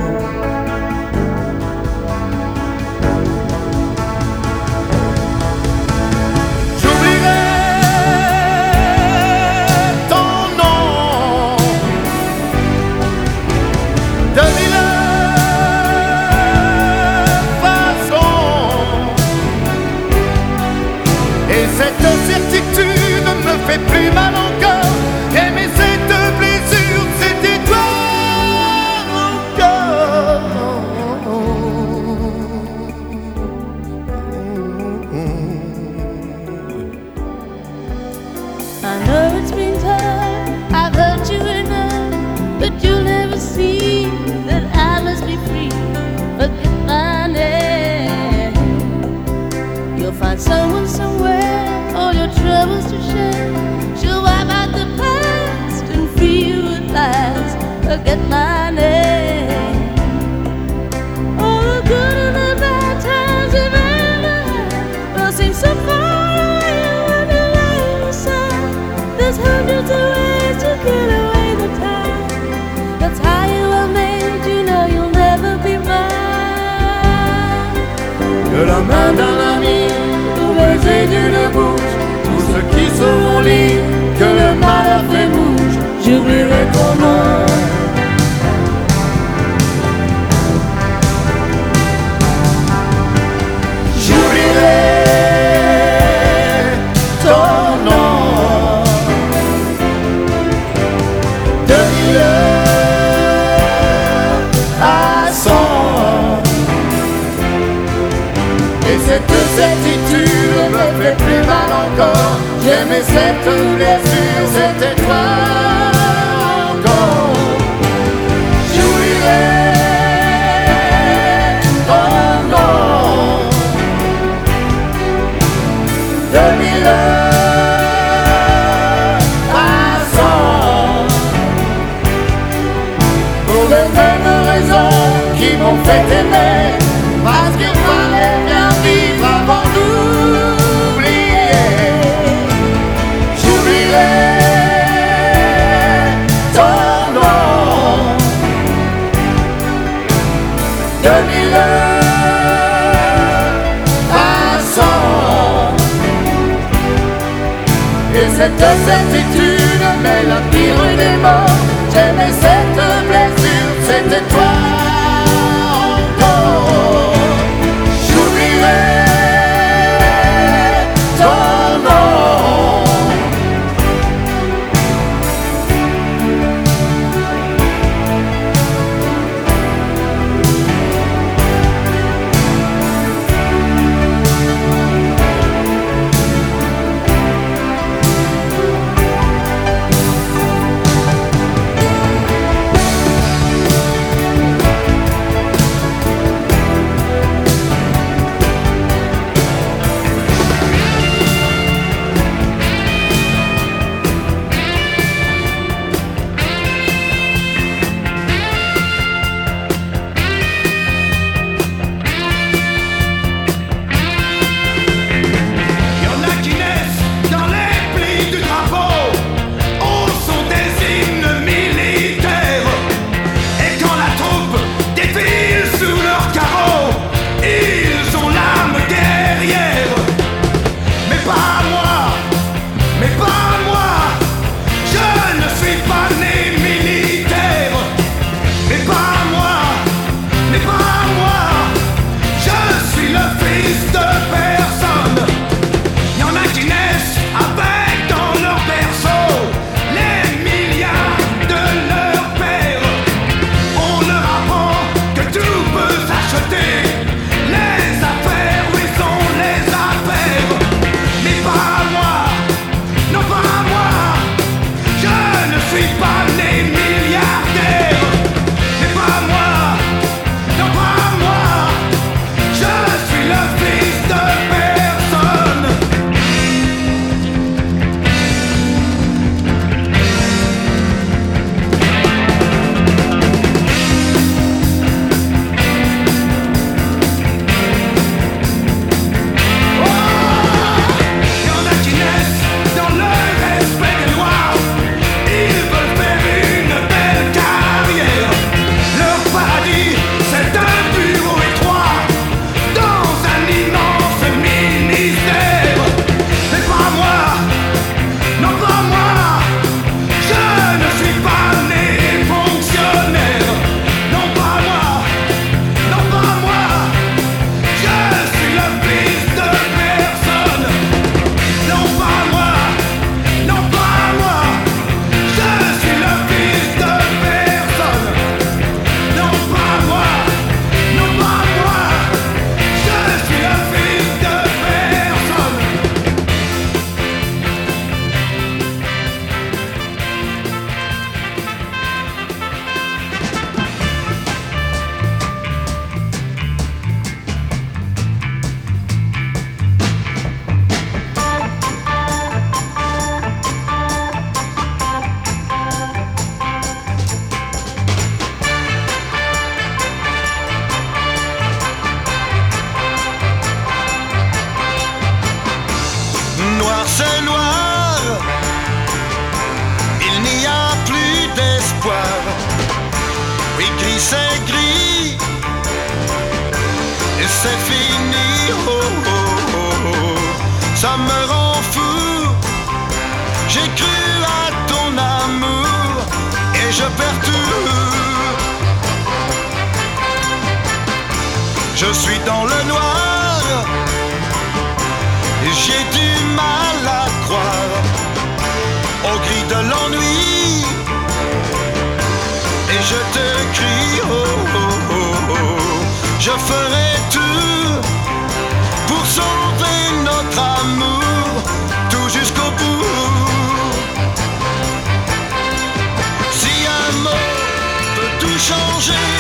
手心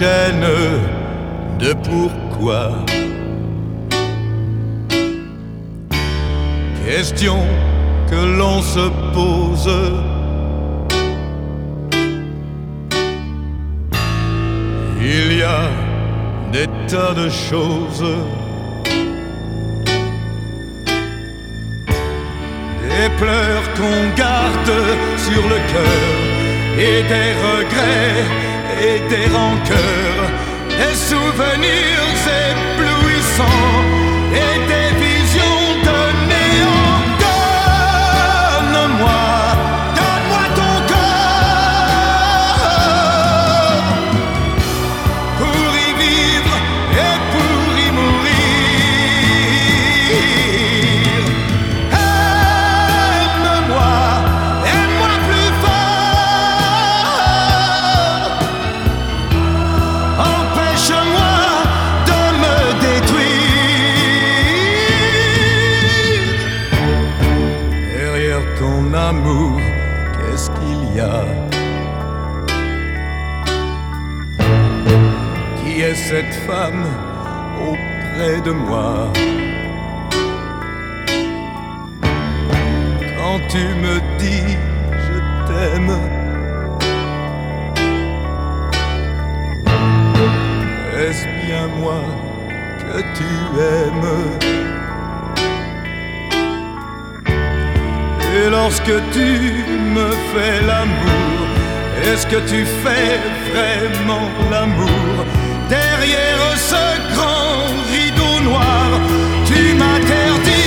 de pourquoi. Question que l'on se pose. Il y a des tas de choses. Des pleurs qu'on garde sur le cœur et des regrets et des rancœurs, des souvenirs éblouissants. Et auprès de moi. Quand tu me dis je t'aime, est-ce bien moi que tu aimes? Et lorsque tu me fais l'amour, est-ce que tu fais vraiment l'amour? derrière ce grand rideau noir, tu m'interdis.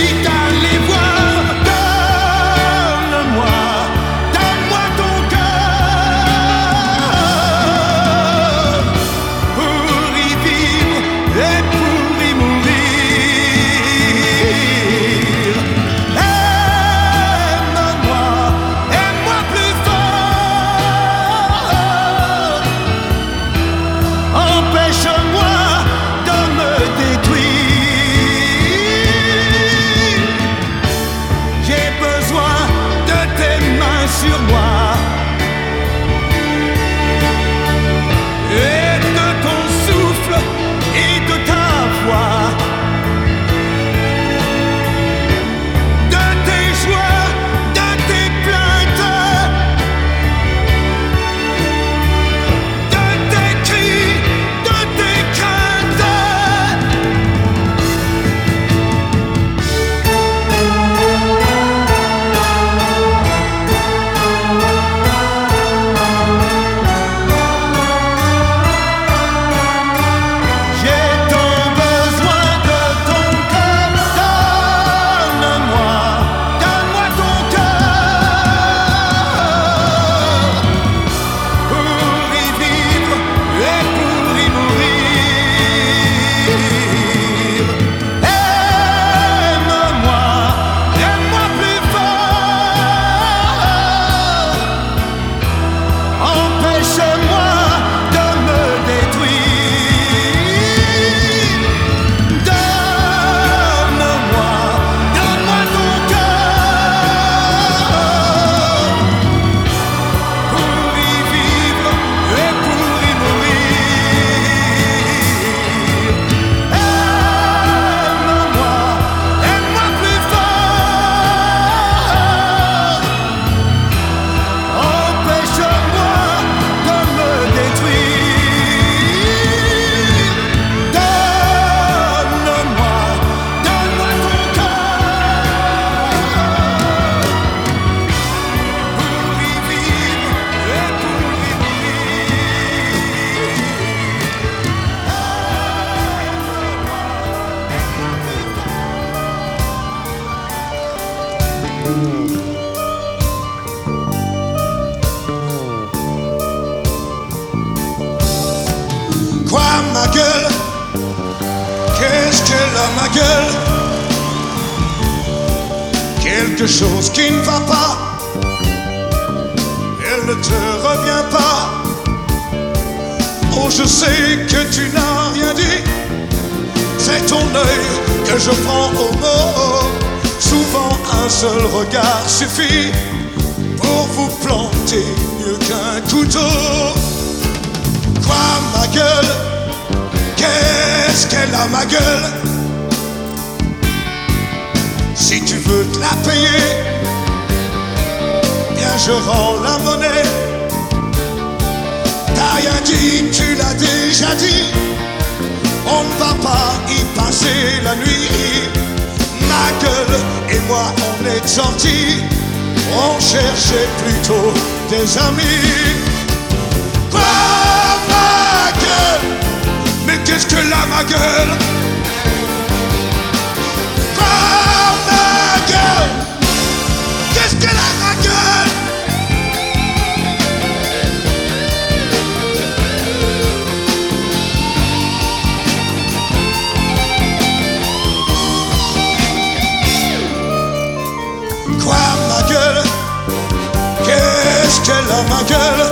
Ma gueule.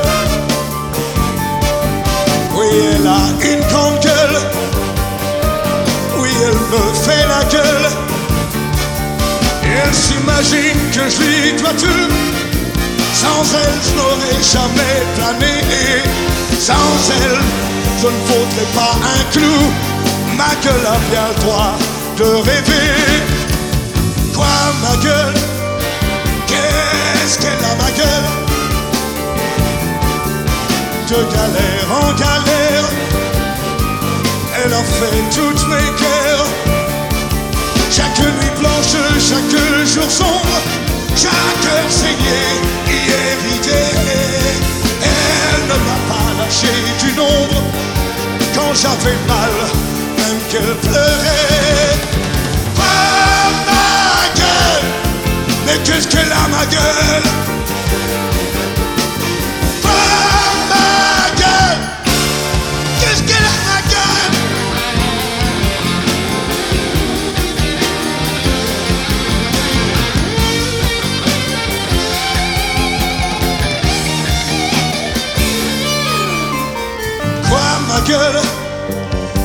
Oui elle a une grande gueule. Oui elle me fait la gueule. Et elle s'imagine que je lui dois tout Sans elle je n'aurais jamais plané. Sans elle je ne vaudrais pas un clou. Ma gueule a bien le droit de rêver. Quoi ma gueule? Qu'est-ce qu'elle a ma gueule? De galère en galère. Elle a fait toutes mes guerres. Chaque nuit blanche, chaque jour sombre Chaque heure saignée, idée Elle ne m'a pas lâché du nombre. Quand j'avais mal, même qu'elle pleurait Oh ma gueule. Mais qu'est-ce qu'elle a ma gueule?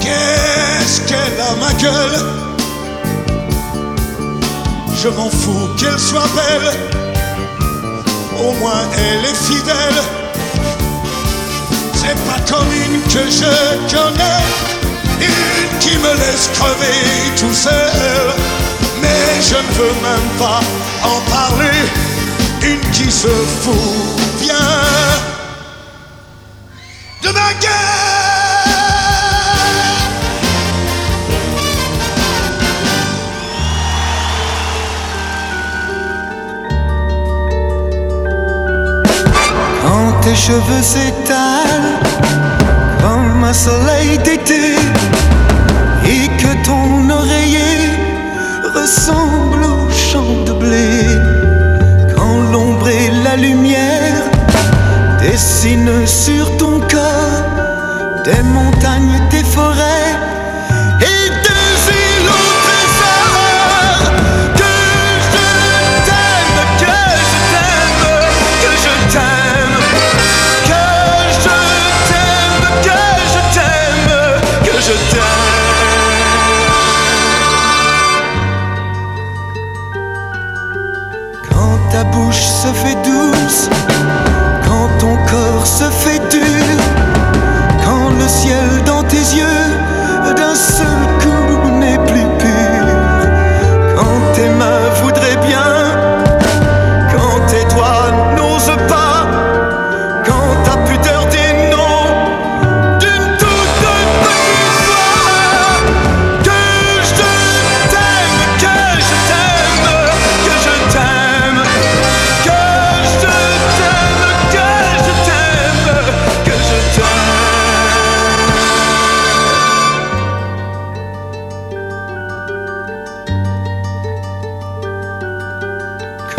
Qu'est-ce qu'elle a ma gueule? Je m'en fous qu'elle soit belle, au moins elle est fidèle. C'est pas comme une que je connais, une qui me laisse crever tout seul. Mais je ne veux même pas en parler, une qui se fout bien cheveux s'étalent comme un soleil d'été et que ton oreiller ressemble au champ de blé. Quand l'ombre et la lumière dessinent sur ton corps des montagnes,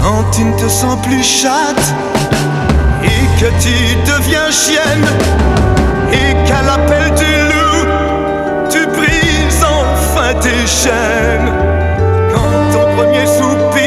Quand tu ne te sens plus chatte et que tu deviens chienne et qu'à l'appel du loup tu brises enfin tes chaînes. Quand ton premier soupir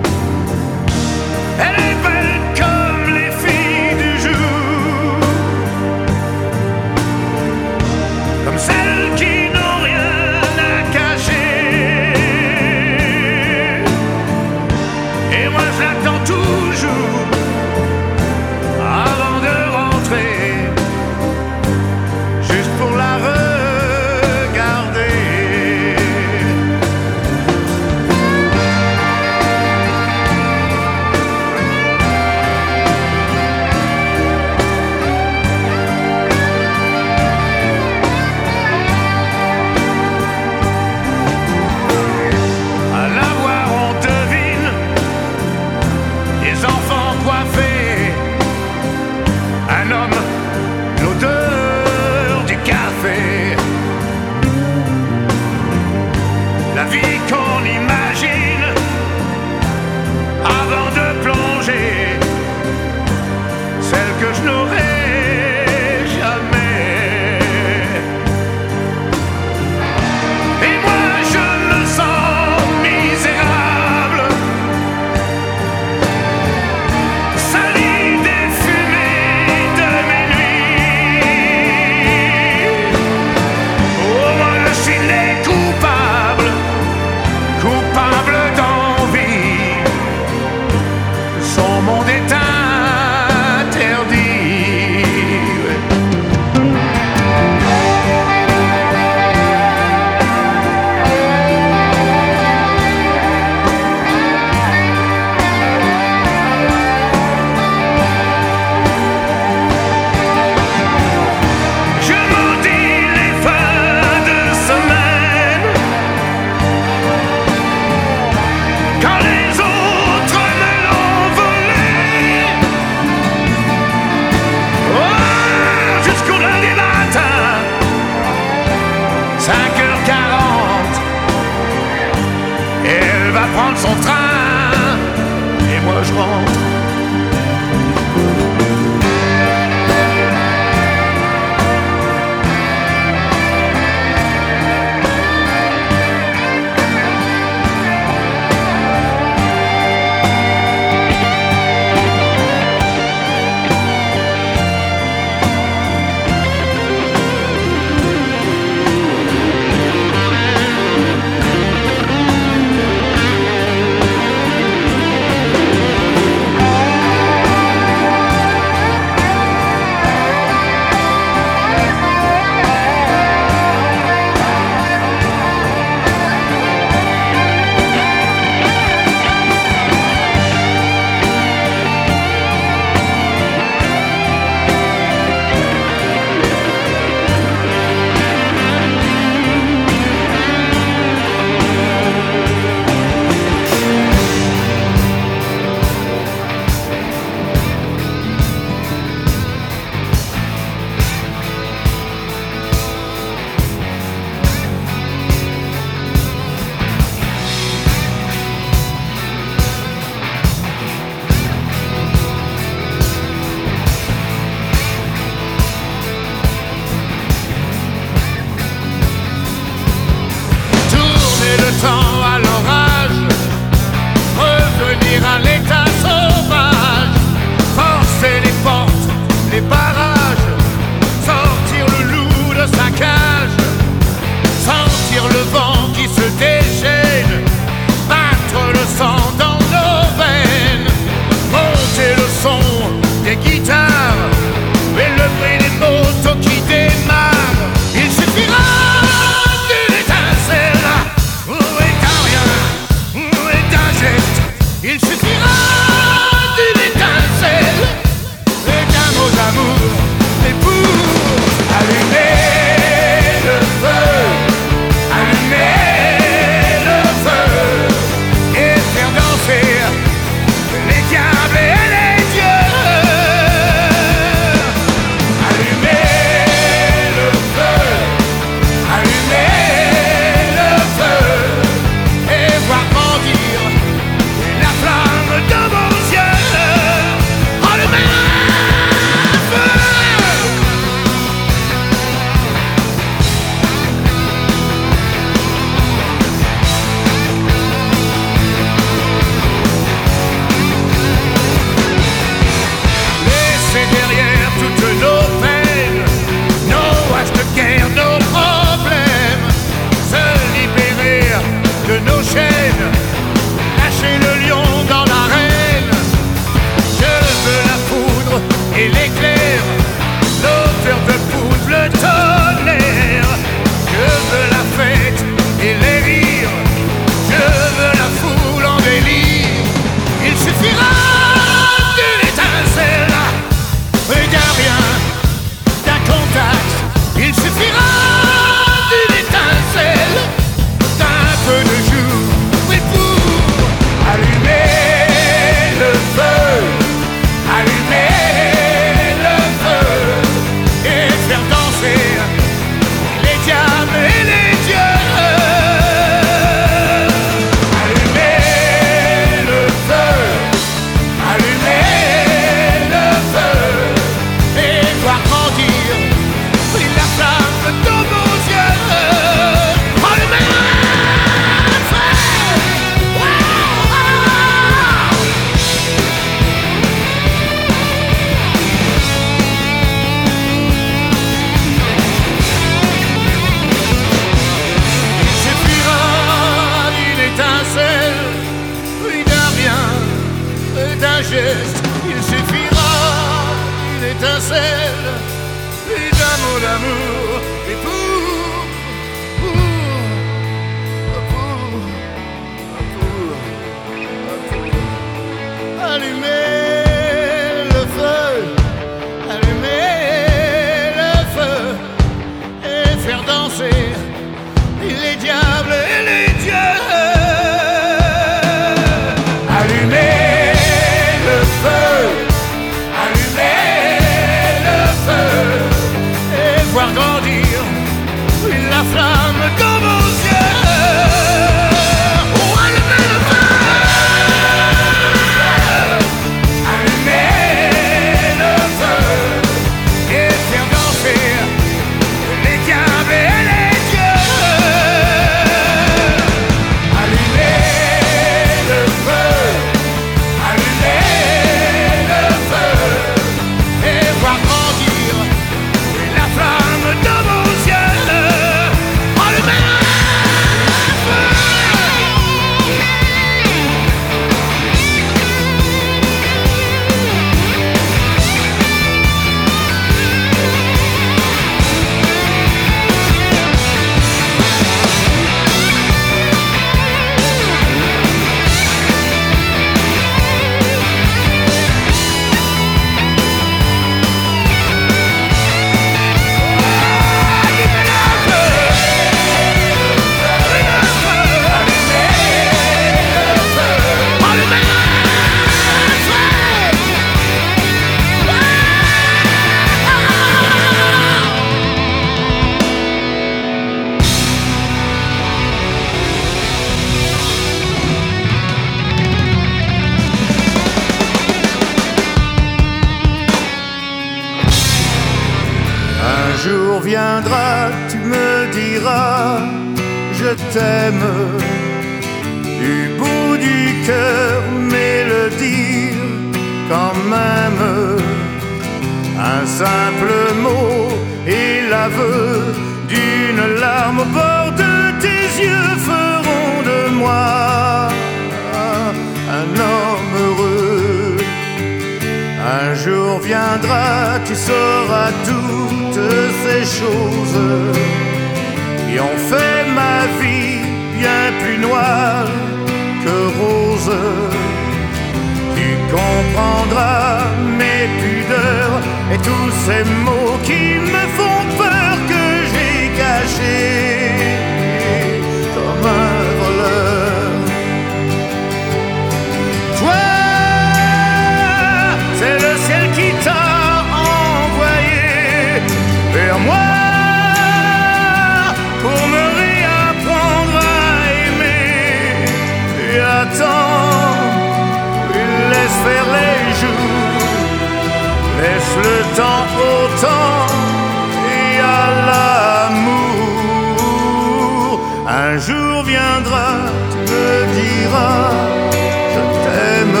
je t'aime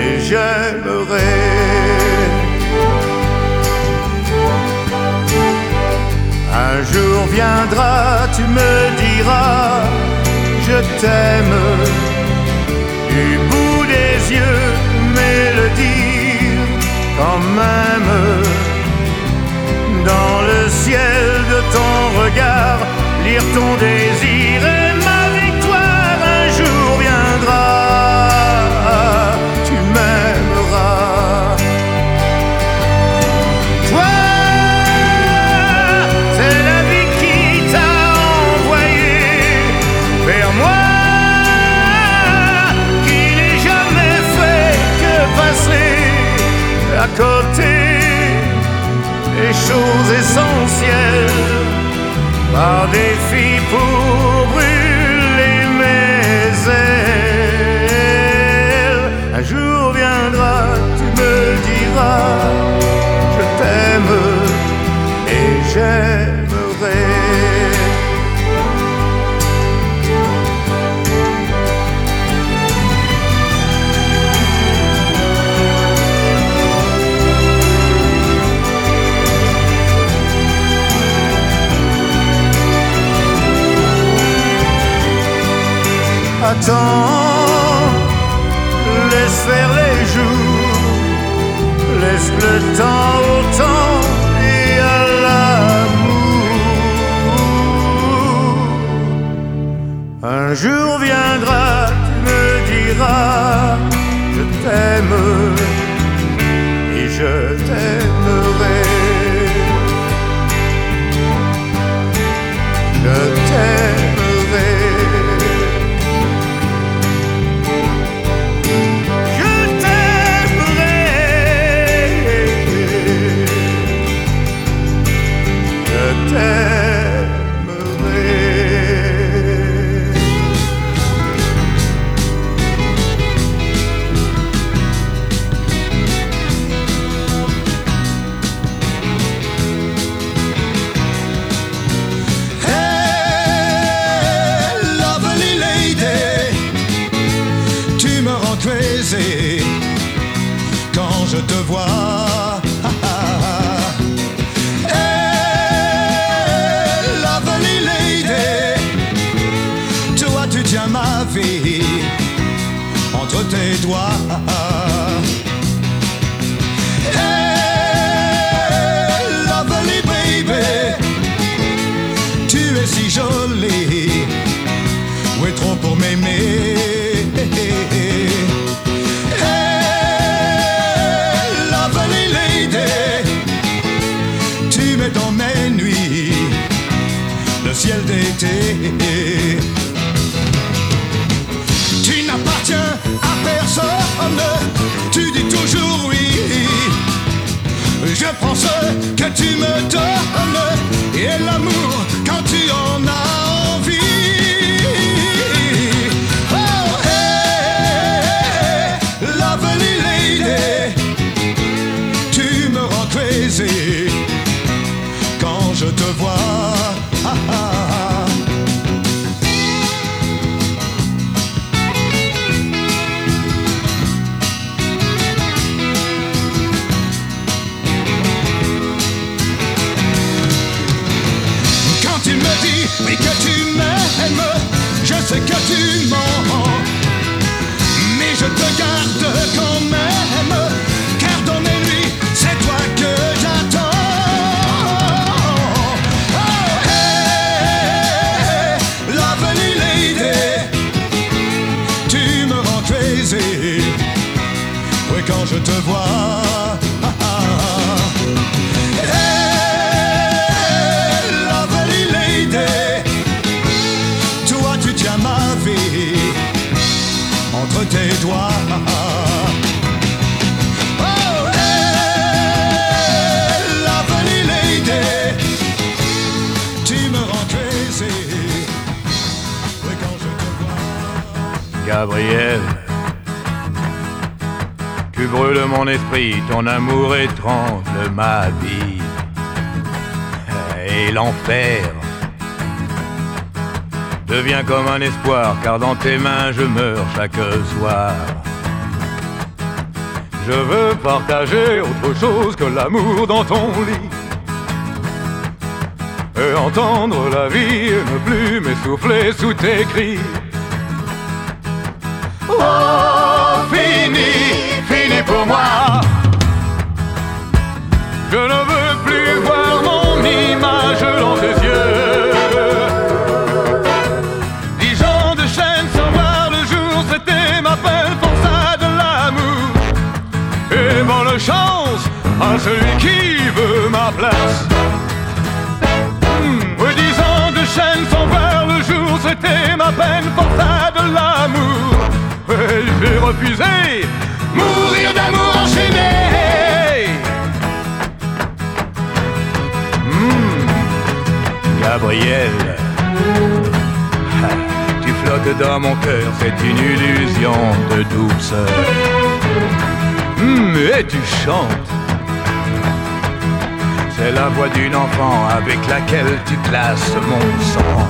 et j'aimerai. Un jour viendra, tu me diras je t'aime du bout des yeux, mais le dire quand même dans le ciel de ton regard, lire ton désir. Et les choses essentielles par défi pour brûler mes ailes. Un jour viendra, tu me diras, je t'aime et j'aime. attends. Laisse faire les jours, laisse le temps au temps et à l'amour. Un jour viendra, tu me diras, je t'aime. Doigts. Hey, lovely baby. Tu es si jolie, est trop pour m'aimer? Hey, lovely lady, tu mets dans mes nuits le ciel d'été. Je prends ce que tu me donnes et l'amour quand tu en as ton amour étrangle ma vie. Et l'enfer devient comme un espoir, car dans tes mains je meurs chaque soir. Je veux partager autre chose que l'amour dans ton lit. Et entendre la vie ne plus m'essouffler sous tes cris. À celui qui veut ma place. Oui, dix ans de chaîne sans voir le jour, c'était ma peine pour ça de l'amour. Et j'ai refusé mourir d'amour enchaîné. Hmm, Gabriel, (laughs) tu flottes dans mon cœur, c'est une illusion de douceur. Hmm, et tu chantes. C'est la voix d'une enfant avec laquelle tu classes mon sang.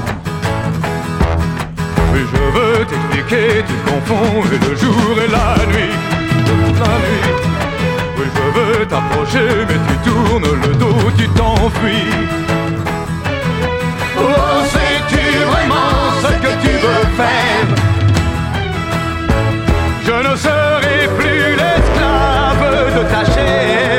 Oui, je veux t'expliquer, tu confonds et le jour et la nuit. Oui, je veux t'approcher, mais tu tournes le dos, tu t'enfuis. Oh, sais-tu vraiment ce que tu veux faire? Je ne serai plus l'esclave de ta chair.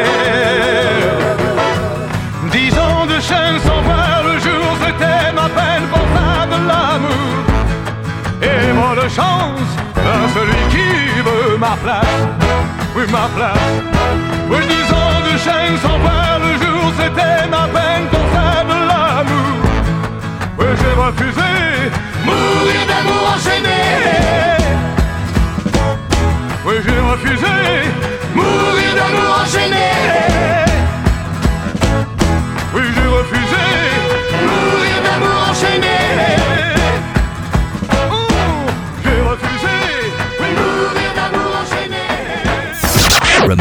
Chance à celui qui veut ma place. Oui, ma place. Oui, dix ans de chaîne sans voir le jour, c'était ma peine pour faire de l'amour. Oui, j'ai refusé mourir d'amour enchaîné. Oui, j'ai refusé